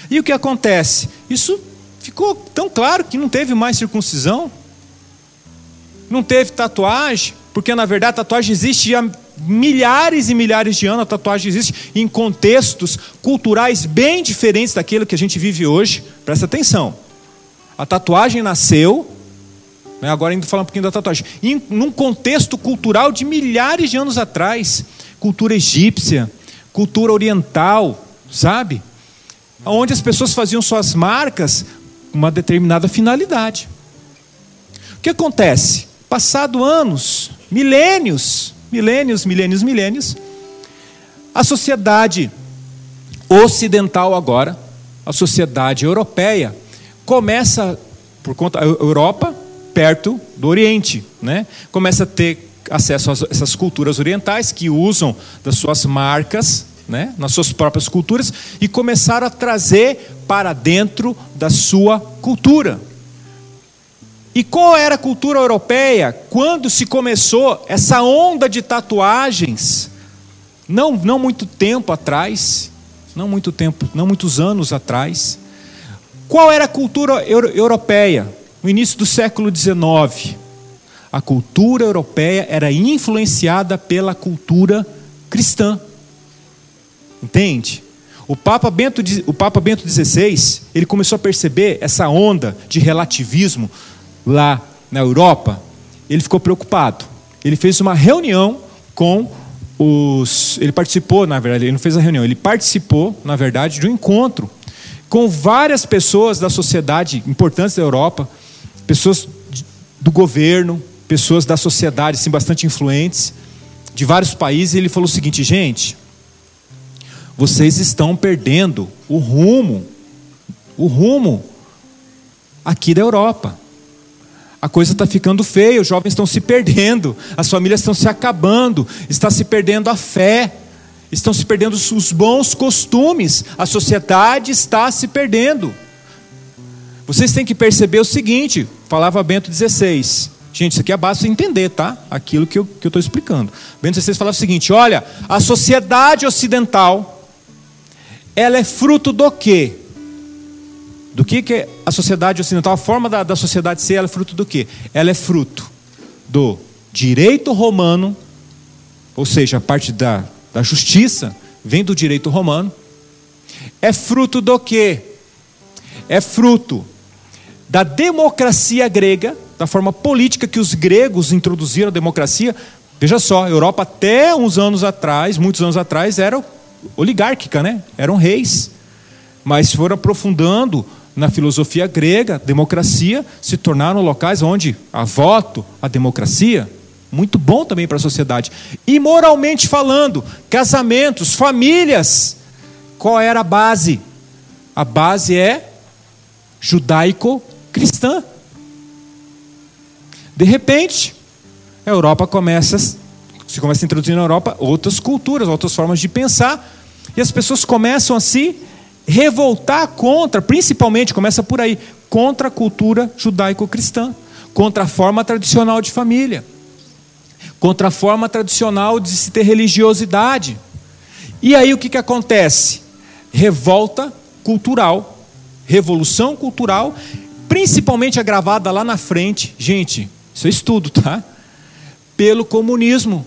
E o que acontece? Isso ficou tão claro que não teve mais circuncisão, não teve tatuagem, porque na verdade tatuagem existe milhares e milhares de anos a tatuagem existe em contextos culturais bem diferentes daquilo que a gente vive hoje. Presta atenção. A tatuagem nasceu, né, agora indo falar um pouquinho da tatuagem, em num contexto cultural de milhares de anos atrás, cultura egípcia, cultura oriental, sabe? Onde as pessoas faziam suas marcas com uma determinada finalidade. O que acontece? Passado anos, milênios, milênios, milênios, milênios, a sociedade ocidental agora, a sociedade europeia, começa, por conta da Europa, perto do Oriente, né? começa a ter acesso a essas culturas orientais que usam das suas marcas, né? nas suas próprias culturas, e começaram a trazer para dentro da sua cultura. E qual era a cultura europeia quando se começou essa onda de tatuagens? Não, não muito tempo atrás, não muito tempo, não muitos anos atrás. Qual era a cultura euro europeia no início do século XIX? A cultura europeia era influenciada pela cultura cristã. Entende? O Papa Bento, o Papa Bento XVI, ele começou a perceber essa onda de relativismo lá na Europa, ele ficou preocupado. Ele fez uma reunião com os. Ele participou, na verdade, ele não fez a reunião, ele participou, na verdade, de um encontro com várias pessoas da sociedade importantes da Europa, pessoas do governo, pessoas da sociedade, assim, bastante influentes, de vários países, e ele falou o seguinte: gente, vocês estão perdendo o rumo, o rumo aqui da Europa a coisa está ficando feia, os jovens estão se perdendo, as famílias estão se acabando, está se perdendo a fé, estão se perdendo os bons costumes, a sociedade está se perdendo. Vocês têm que perceber o seguinte, falava Bento XVI. Gente, isso aqui é base para entender, tá? Aquilo que eu estou explicando. Bento XVI falava o seguinte: olha, a sociedade ocidental, ela é fruto do quê? Do que, que a sociedade ocidental, a forma da, da sociedade ser, ela é fruto do quê? Ela é fruto do direito romano, ou seja, a parte da, da justiça vem do direito romano. É fruto do quê? É fruto da democracia grega, da forma política que os gregos introduziram a democracia. Veja só, a Europa até uns anos atrás, muitos anos atrás, era oligárquica, né? Eram reis. Mas foram aprofundando na filosofia grega, democracia se tornaram locais onde a voto, a democracia, muito bom também para a sociedade. E moralmente falando, casamentos, famílias, qual era a base? A base é judaico-cristã. De repente, a Europa começa, se começa a introduzir na Europa outras culturas, outras formas de pensar, e as pessoas começam a se revoltar contra, principalmente, começa por aí, contra a cultura judaico-cristã, contra a forma tradicional de família, contra a forma tradicional de se ter religiosidade. E aí o que, que acontece? Revolta cultural, revolução cultural, principalmente agravada lá na frente, gente, isso é estudo, tá? Pelo comunismo,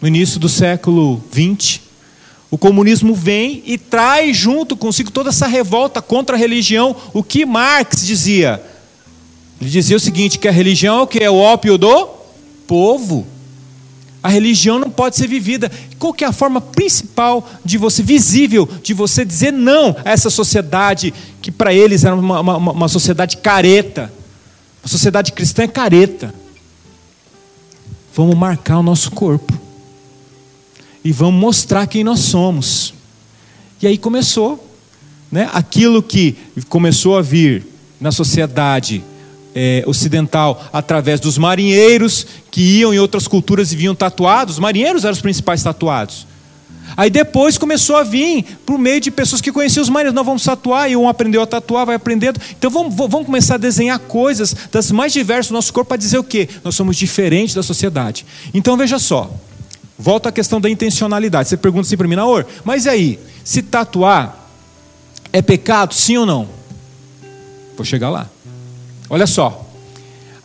no início do século XX o comunismo vem e traz junto consigo toda essa revolta contra a religião. O que Marx dizia? Ele dizia o seguinte: que a religião é o que? É o ópio do povo. A religião não pode ser vivida. Qual que é a forma principal de você, visível, de você dizer não a essa sociedade que para eles era uma, uma, uma sociedade careta? A sociedade cristã é careta. Vamos marcar o nosso corpo e vamos mostrar quem nós somos. E aí começou, né? Aquilo que começou a vir na sociedade é, ocidental através dos marinheiros que iam em outras culturas e vinham tatuados. Os marinheiros eram os principais tatuados. Aí depois começou a vir por meio de pessoas que conheciam os marinheiros. Nós vamos tatuar, e um aprendeu a tatuar, vai aprendendo. Então vamos, vamos começar a desenhar coisas das mais diversas do nosso corpo para dizer o quê? Nós somos diferentes da sociedade. Então veja só, Volta à questão da intencionalidade. Você pergunta assim para mim, Naor, mas e aí? Se tatuar é pecado, sim ou não? Vou chegar lá. Olha só.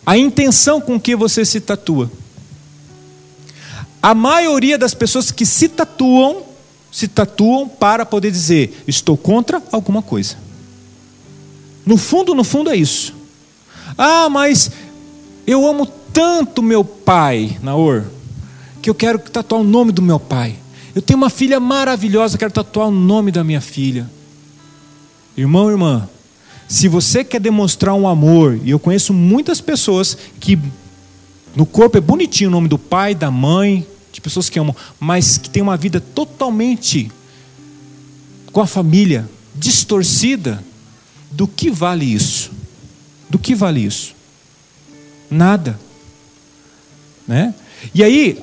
A intenção com que você se tatua. a maioria das pessoas que se tatuam, se tatuam para poder dizer: estou contra alguma coisa. No fundo, no fundo é isso. Ah, mas eu amo tanto meu pai, Naor, que eu quero tatuar o nome do meu pai. Eu tenho uma filha maravilhosa, quero tatuar o nome da minha filha. Irmão, irmã, se você quer demonstrar um amor, e eu conheço muitas pessoas que no corpo é bonitinho o nome do pai, da mãe, de pessoas que amam, mas que tem uma vida totalmente com a família distorcida, do que vale isso? Do que vale isso? Nada. Né? E aí,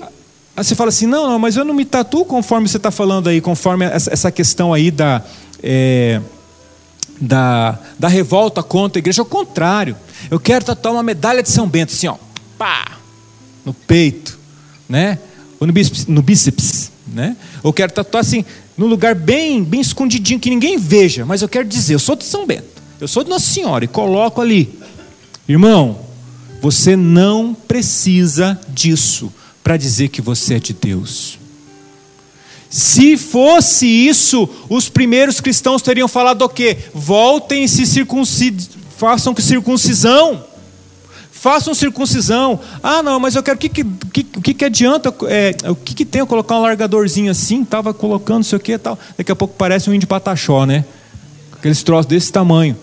você fala assim: não, não, mas eu não me tatuo conforme você está falando aí, conforme essa questão aí da. É, da, da revolta contra a igreja, ao contrário, eu quero tatuar uma medalha de São Bento, assim, ó, pá, no peito, né? Ou no bíceps, no bíceps né? Eu quero tatuar assim, num lugar bem, bem escondidinho, que ninguém veja, mas eu quero dizer, eu sou de São Bento, eu sou de Nossa Senhora, e coloco ali. Irmão, você não precisa disso para dizer que você é de Deus. Se fosse isso, os primeiros cristãos teriam falado o quê? Voltem e se circuncidem, façam circuncisão. Façam circuncisão. Ah, não, mas eu quero. O que, que, que, que adianta? É, o que, que tem eu colocar um largadorzinho assim? Estava colocando, sei o que tal. Daqui a pouco parece um índio pataxó, né? Aqueles troços desse tamanho.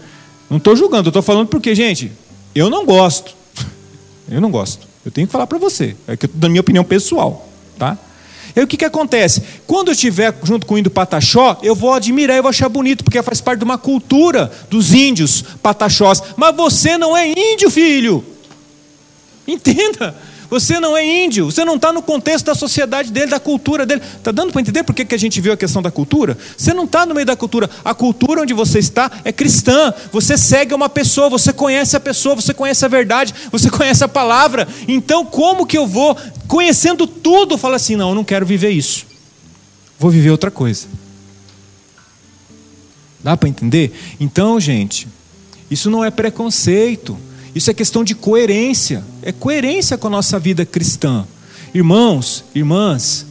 Não estou julgando, estou falando porque, gente, eu não gosto. Eu não gosto. Eu tenho que falar para você. É que da minha opinião pessoal, tá? E aí o que, que acontece? Quando eu estiver junto com o índio Pataxó, eu vou admirar, eu vou achar bonito, porque faz parte de uma cultura dos índios Pataxós. Mas você não é índio, filho. Entenda. Você não é índio, você não está no contexto da sociedade dele, da cultura dele. Está dando para entender por que, que a gente viu a questão da cultura? Você não está no meio da cultura. A cultura onde você está é cristã. Você segue uma pessoa, você conhece a pessoa, você conhece a verdade, você conhece a palavra. Então, como que eu vou, conhecendo tudo, falar assim: não, eu não quero viver isso. Vou viver outra coisa. Dá para entender? Então, gente, isso não é preconceito. Isso é questão de coerência, é coerência com a nossa vida cristã. Irmãos, irmãs,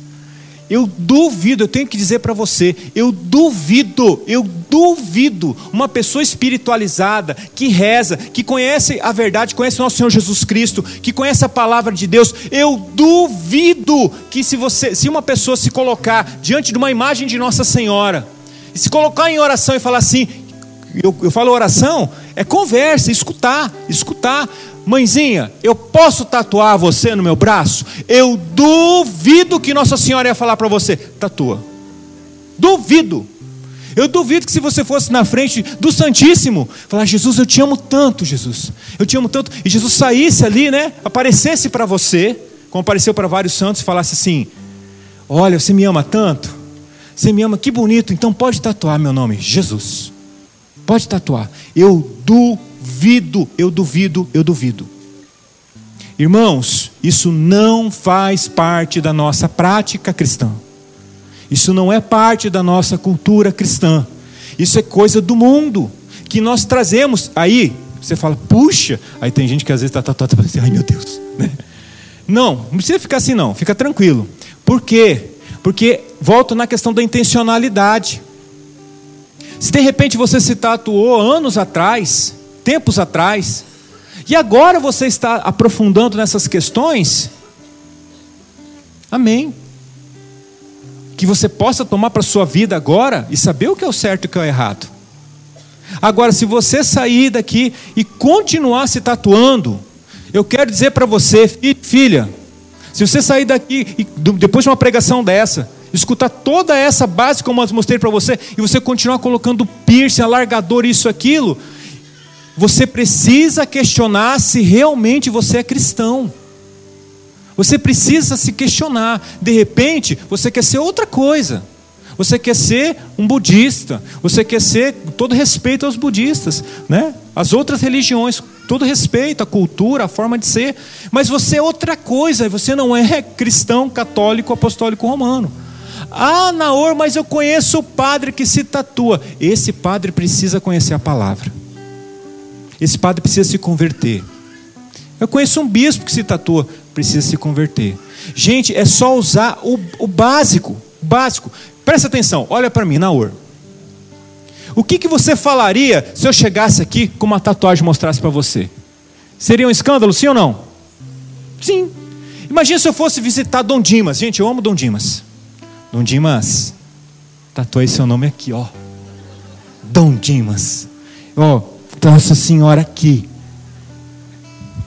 eu duvido, eu tenho que dizer para você, eu duvido, eu duvido uma pessoa espiritualizada, que reza, que conhece a verdade, conhece o nosso Senhor Jesus Cristo, que conhece a palavra de Deus, eu duvido que se você, se uma pessoa se colocar diante de uma imagem de Nossa Senhora, e se colocar em oração e falar assim, eu, eu falo oração, é conversa, escutar, escutar. Mãezinha, eu posso tatuar você no meu braço? Eu duvido que Nossa Senhora ia falar para você, tatua. Duvido. Eu duvido que se você fosse na frente do Santíssimo, falar, Jesus, eu te amo tanto, Jesus. Eu te amo tanto. E Jesus saísse ali, né? Aparecesse para você, como apareceu para vários santos, e falasse assim: Olha, você me ama tanto. Você me ama, que bonito. Então pode tatuar meu nome, Jesus. Pode tatuar. Eu duvido, eu duvido, eu duvido. Irmãos, isso não faz parte da nossa prática cristã. Isso não é parte da nossa cultura cristã. Isso é coisa do mundo que nós trazemos. Aí você fala, puxa, aí tem gente que às vezes está tatuado e assim, ai meu Deus. Né? Não, não precisa ficar assim não, fica tranquilo. Por quê? Porque volto na questão da intencionalidade. Se de repente você se tatuou anos atrás, tempos atrás, e agora você está aprofundando nessas questões, amém. Que você possa tomar para a sua vida agora e saber o que é o certo e o que é o errado. Agora, se você sair daqui e continuar se tatuando, eu quero dizer para você, filha, se você sair daqui e depois de uma pregação dessa, escutar toda essa base como eu mostrei para você, e você continuar colocando piercing, alargador, isso, aquilo, você precisa questionar se realmente você é cristão. Você precisa se questionar. De repente, você quer ser outra coisa. Você quer ser um budista. Você quer ser, com todo respeito aos budistas, né? As outras religiões, todo respeito à cultura, à forma de ser. Mas você é outra coisa. Você não é cristão, católico, apostólico romano. Ah, Naor, mas eu conheço o padre que se tatua. Esse padre precisa conhecer a palavra. Esse padre precisa se converter. Eu conheço um bispo que se tatua, precisa se converter. Gente, é só usar o, o básico. Básico. Presta atenção, olha para mim, Naor. O que, que você falaria se eu chegasse aqui com uma tatuagem e mostrasse para você? Seria um escândalo, sim ou não? Sim. Imagina se eu fosse visitar Dom Dimas. Gente, eu amo Dom Dimas. Dom Dimas, tatuei seu nome aqui, ó. Dom Dimas. Ó, Nossa Senhora aqui.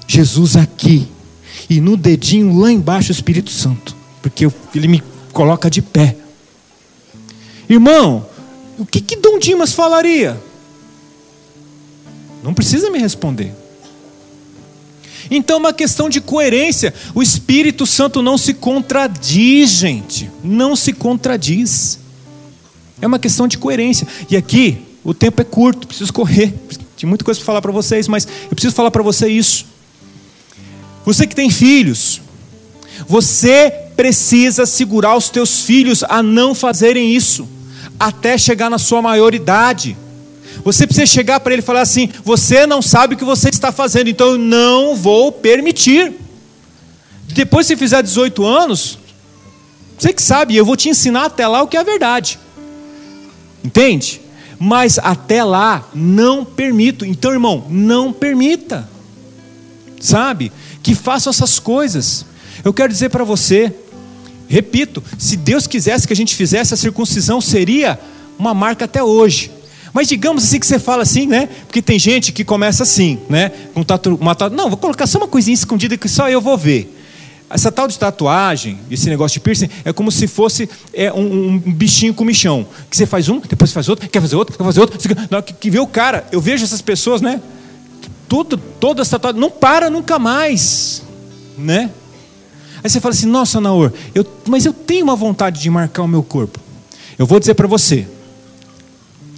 Jesus aqui. E no dedinho lá embaixo o Espírito Santo. Porque ele me coloca de pé. Irmão, o que, que Dom Dimas falaria? Não precisa me responder. Então é uma questão de coerência. O Espírito Santo não se contradiz, gente. Não se contradiz. É uma questão de coerência. E aqui, o tempo é curto, preciso correr. Tinha muita coisa para falar para vocês, mas eu preciso falar para você isso. Você que tem filhos, você precisa segurar os teus filhos a não fazerem isso, até chegar na sua maioridade. Você precisa chegar para ele e falar assim: você não sabe o que você está fazendo, então eu não vou permitir. Depois, se fizer 18 anos, você que sabe, eu vou te ensinar até lá o que é a verdade. Entende? Mas até lá, não permito. Então, irmão, não permita. Sabe? Que façam essas coisas. Eu quero dizer para você, repito, se Deus quisesse que a gente fizesse a circuncisão, seria uma marca até hoje. Mas digamos assim que você fala assim, né? Porque tem gente que começa assim, né? Com tatu, uma tatu, não, vou colocar só uma coisinha escondida que só eu vou ver. Essa tal de tatuagem, esse negócio de piercing, é como se fosse é, um, um bichinho com michão. Que você faz um, depois faz outro, quer fazer outro, quer fazer outro. Na que, que vê o cara, eu vejo essas pessoas, né? Tudo, todas as tatuagens, não para nunca mais, né? Aí você fala assim, nossa, Naor, eu, mas eu tenho uma vontade de marcar o meu corpo. Eu vou dizer para você,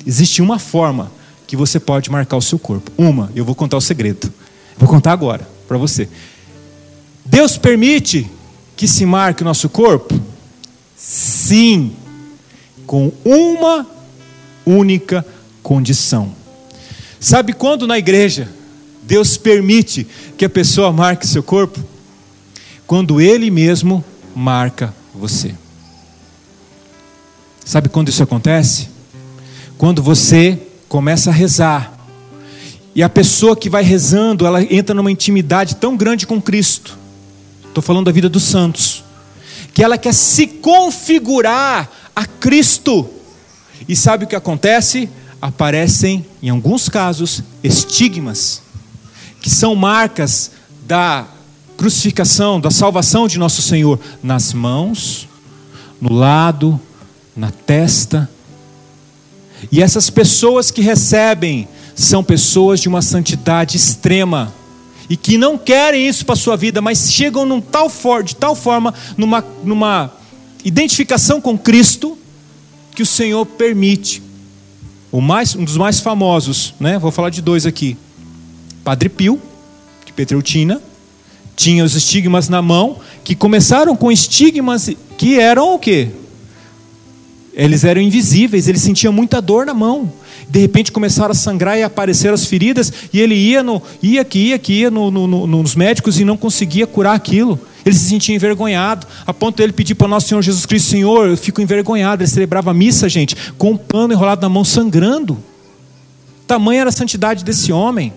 existe uma forma que você pode marcar o seu corpo. Uma, eu vou contar o segredo. Vou contar agora para você. Deus permite que se marque o nosso corpo? Sim, com uma única condição. Sabe quando na igreja Deus permite que a pessoa marque seu corpo? Quando Ele mesmo marca você. Sabe quando isso acontece? Quando você começa a rezar, e a pessoa que vai rezando, ela entra numa intimidade tão grande com Cristo. Estou falando da vida dos santos. Que ela quer se configurar a Cristo. E sabe o que acontece? Aparecem, em alguns casos, estigmas, que são marcas da crucificação, da salvação de nosso Senhor nas mãos, no lado, na testa e essas pessoas que recebem são pessoas de uma santidade extrema e que não querem isso para a sua vida, mas chegam num tal for, de tal forma numa, numa identificação com Cristo que o Senhor permite. O mais, um dos mais famosos, né? Vou falar de dois aqui. Padre Pio, de Petreutina, tinha os estigmas na mão, que começaram com estigmas que eram o quê? Eles eram invisíveis, ele sentia muita dor na mão. De repente começaram a sangrar e apareceram as feridas, e ele ia, no, ia que ia, que ia no, no, no, nos médicos e não conseguia curar aquilo. Ele se sentia envergonhado, a ponto de ele pedir para o nosso Senhor Jesus Cristo: Senhor, eu fico envergonhado. Ele celebrava a missa, gente, com um pano enrolado na mão, sangrando. Tamanha era a santidade desse homem.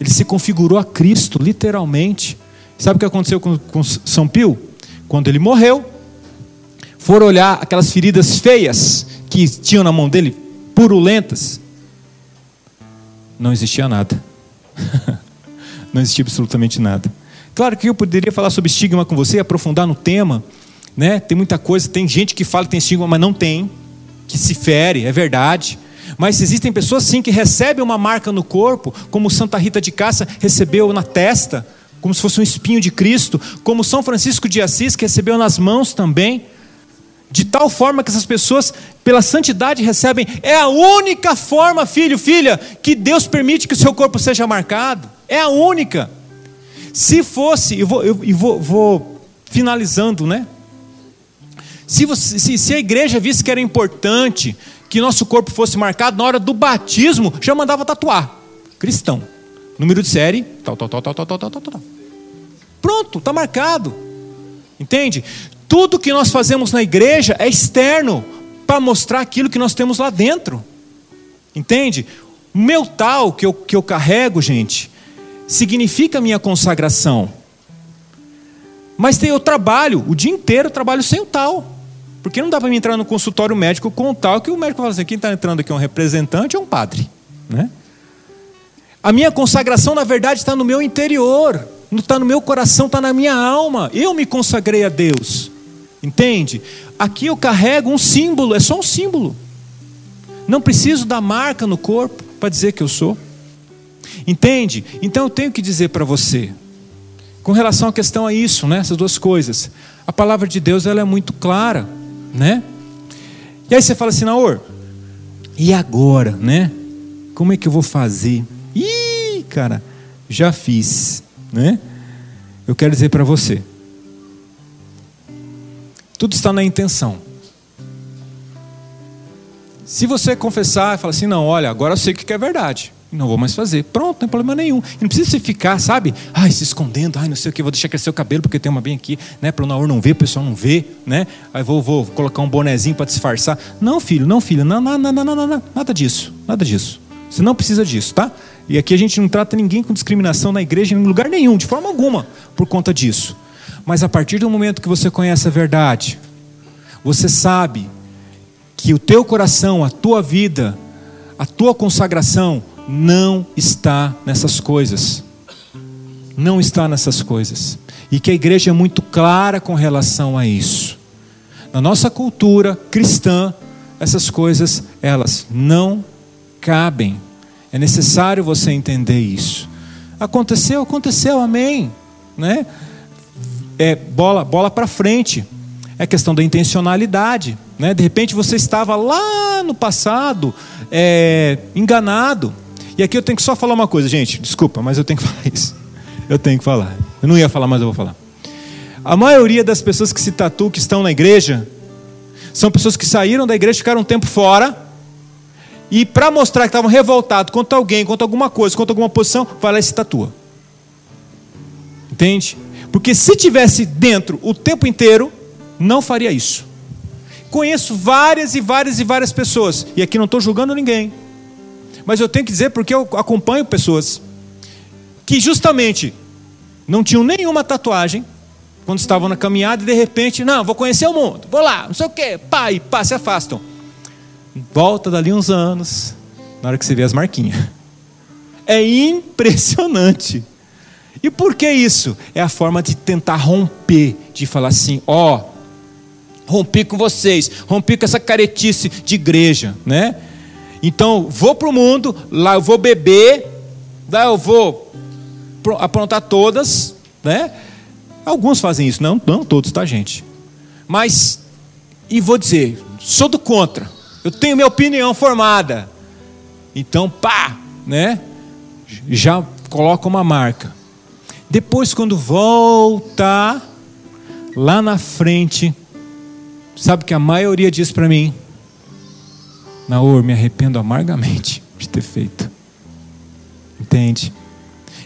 Ele se configurou a Cristo, literalmente. Sabe o que aconteceu com, com São Pio? Quando ele morreu, for olhar aquelas feridas feias que tinham na mão dele, purulentas, não existia nada. não existia absolutamente nada. Claro que eu poderia falar sobre estigma com você, aprofundar no tema, né? Tem muita coisa, tem gente que fala que tem estigma, mas não tem, que se fere, é verdade. Mas existem pessoas sim que recebem uma marca no corpo, como Santa Rita de Cássia recebeu na testa, como se fosse um espinho de Cristo, como São Francisco de Assis que recebeu nas mãos também de tal forma que essas pessoas, pela santidade, recebem. É a única forma, filho, filha, que Deus permite que o seu corpo seja marcado. É a única. Se fosse, eu vou, eu, eu vou, vou finalizando, né? Se, você, se, se, a igreja visse que era importante que nosso corpo fosse marcado na hora do batismo, já mandava tatuar. Cristão. Número de série, tal, tal, tal, tal, tal, tal, tal, tal. Pronto, está marcado. Entende? Tudo que nós fazemos na igreja é externo para mostrar aquilo que nós temos lá dentro. Entende? O meu tal que eu, que eu carrego, gente, significa minha consagração. Mas tem, eu trabalho, o dia inteiro eu trabalho sem o tal. Porque não dá para me entrar no consultório médico com o tal que o médico fala assim: quem está entrando aqui é um representante ou é um padre. Né? A minha consagração, na verdade, está no meu interior, está no meu coração, está na minha alma. Eu me consagrei a Deus. Entende? Aqui eu carrego um símbolo, é só um símbolo. Não preciso da marca no corpo para dizer que eu sou. Entende? Então eu tenho que dizer para você, com relação à questão a isso, né, essas duas coisas. A palavra de Deus ela é muito clara, né? E aí você fala assim, Naor, e agora, né? Como é que eu vou fazer? Ih, cara, já fiz, né? Eu quero dizer para você, tudo está na intenção. Se você confessar e falar assim, não, olha, agora eu sei o que é verdade. Não vou mais fazer. Pronto, não tem problema nenhum. E não precisa você ficar, sabe? Ai, se escondendo, ai, não sei o que, vou deixar crescer o cabelo porque tem uma bem aqui, né? Para o Naor não ver, o pessoal não vê, né? Aí vou, vou colocar um bonezinho para disfarçar. Não, filho, não, filho, não, não, não, não, não, não, nada disso, nada disso. Você não precisa disso, tá? E aqui a gente não trata ninguém com discriminação na igreja em lugar nenhum, de forma alguma, por conta disso. Mas a partir do momento que você conhece a verdade, você sabe que o teu coração, a tua vida, a tua consagração não está nessas coisas. Não está nessas coisas. E que a igreja é muito clara com relação a isso. Na nossa cultura cristã, essas coisas, elas não cabem. É necessário você entender isso. Aconteceu, aconteceu, amém. Né? É bola, bola para frente. É questão da intencionalidade. Né? De repente você estava lá no passado é, enganado. E aqui eu tenho que só falar uma coisa, gente. Desculpa, mas eu tenho que falar isso. Eu tenho que falar. Eu não ia falar, mas eu vou falar. A maioria das pessoas que se tatuam, que estão na igreja, são pessoas que saíram da igreja, ficaram um tempo fora, e para mostrar que estavam revoltados contra alguém, contra alguma coisa, contra alguma posição, vai lá e se tatua. Entende? Porque se tivesse dentro o tempo inteiro, não faria isso. Conheço várias e várias e várias pessoas, e aqui não estou julgando ninguém, mas eu tenho que dizer porque eu acompanho pessoas que justamente não tinham nenhuma tatuagem quando estavam na caminhada e de repente, não, vou conhecer o mundo, vou lá, não sei o quê, pá, e pá, se afastam. Volta dali uns anos, na hora que você vê as marquinhas. É impressionante. E por que isso? É a forma de tentar romper, de falar assim, ó, oh, rompi com vocês, rompi com essa caretice de igreja, né? Então, vou para o mundo, lá eu vou beber, lá eu vou aprontar todas, né? Alguns fazem isso, não, não todos, tá, gente? Mas, e vou dizer, sou do contra, eu tenho minha opinião formada. Então, pá, né? Já coloca uma marca. Depois, quando volta, lá na frente, sabe que a maioria diz para mim: Naor, me arrependo amargamente de ter feito. Entende?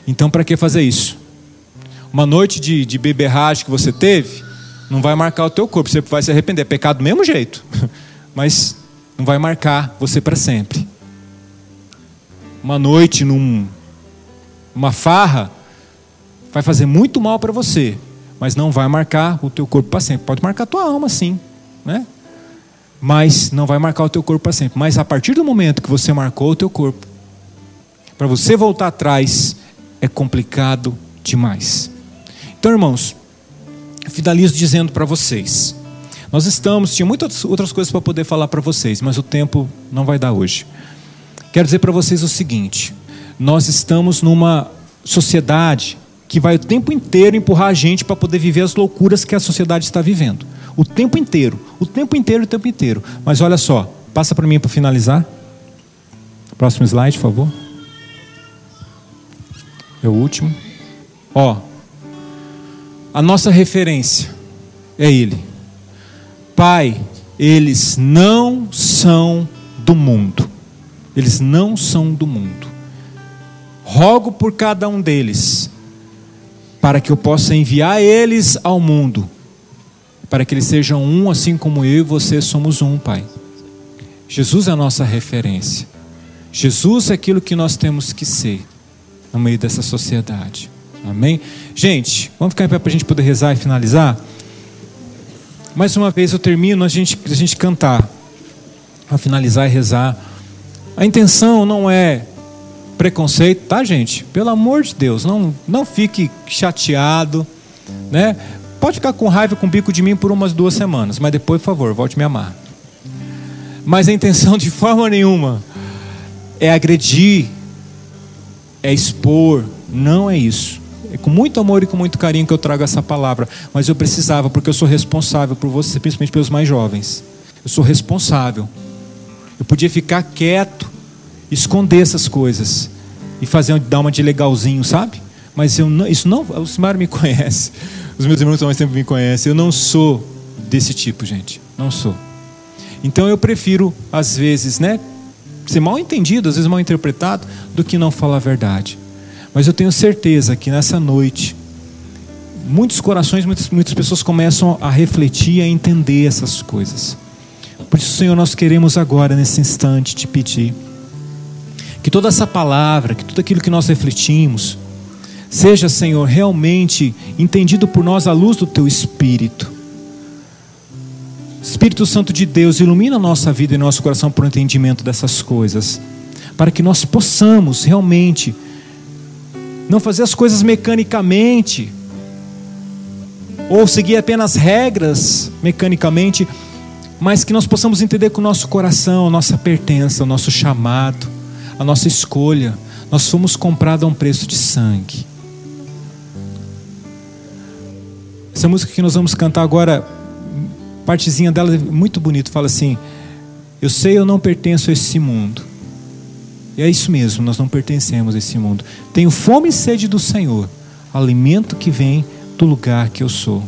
Então, para que fazer isso? Uma noite de, de beberragem que você teve, não vai marcar o teu corpo, você vai se arrepender. É pecado do mesmo jeito, mas não vai marcar você para sempre. Uma noite num, uma farra vai fazer muito mal para você, mas não vai marcar o teu corpo para sempre. Pode marcar a tua alma, sim, né? mas não vai marcar o teu corpo para sempre. Mas a partir do momento que você marcou o teu corpo, para você voltar atrás é complicado demais. Então, irmãos, finalizo dizendo para vocês. Nós estamos, tinha muitas outras coisas para poder falar para vocês, mas o tempo não vai dar hoje. Quero dizer para vocês o seguinte: nós estamos numa sociedade que vai o tempo inteiro empurrar a gente para poder viver as loucuras que a sociedade está vivendo. O tempo inteiro, o tempo inteiro, o tempo inteiro. Mas olha só, passa para mim para finalizar. Próximo slide, por favor. É o último. Ó, a nossa referência é Ele. Pai, eles não são do mundo. Eles não são do mundo. Rogo por cada um deles para que eu possa enviar eles ao mundo, para que eles sejam um, assim como eu e você somos um, Pai. Jesus é a nossa referência. Jesus é aquilo que nós temos que ser no meio dessa sociedade. Amém? Gente, vamos ficar em pé para a gente poder rezar e finalizar? Mais uma vez eu termino a gente, a gente cantar, a finalizar e rezar. A intenção não é preconceito, tá, gente? Pelo amor de Deus, não, não fique chateado, né? Pode ficar com raiva, com bico de mim por umas duas semanas, mas depois, por favor, volte me amar. Mas a intenção de forma nenhuma é agredir, é expor, não é isso. É com muito amor e com muito carinho que eu trago essa palavra, mas eu precisava porque eu sou responsável por você, principalmente pelos mais jovens. Eu sou responsável. Eu podia ficar quieto esconder essas coisas e fazer dar uma de legalzinho, sabe? Mas eu não, isso não, o Simar me conhece, os meus irmãos também sempre me conhecem. Eu não sou desse tipo, gente, não sou. Então eu prefiro às vezes, né, ser mal entendido, às vezes mal interpretado, do que não falar a verdade. Mas eu tenho certeza que nessa noite muitos corações, muitas, muitas pessoas começam a refletir a entender essas coisas. Por isso, Senhor, nós queremos agora, nesse instante, te pedir que toda essa palavra, que tudo aquilo que nós refletimos, seja, Senhor, realmente entendido por nós à luz do Teu Espírito. Espírito Santo de Deus, ilumina a nossa vida e nosso coração por entendimento dessas coisas, para que nós possamos realmente não fazer as coisas mecanicamente, ou seguir apenas regras mecanicamente, mas que nós possamos entender com o nosso coração, nossa pertença, o nosso chamado, a nossa escolha. Nós fomos comprados a um preço de sangue. Essa música que nós vamos cantar agora, partezinha dela é muito bonito, fala assim: Eu sei eu não pertenço a esse mundo. E é isso mesmo, nós não pertencemos a esse mundo. Tenho fome e sede do Senhor, alimento que vem do lugar que eu sou.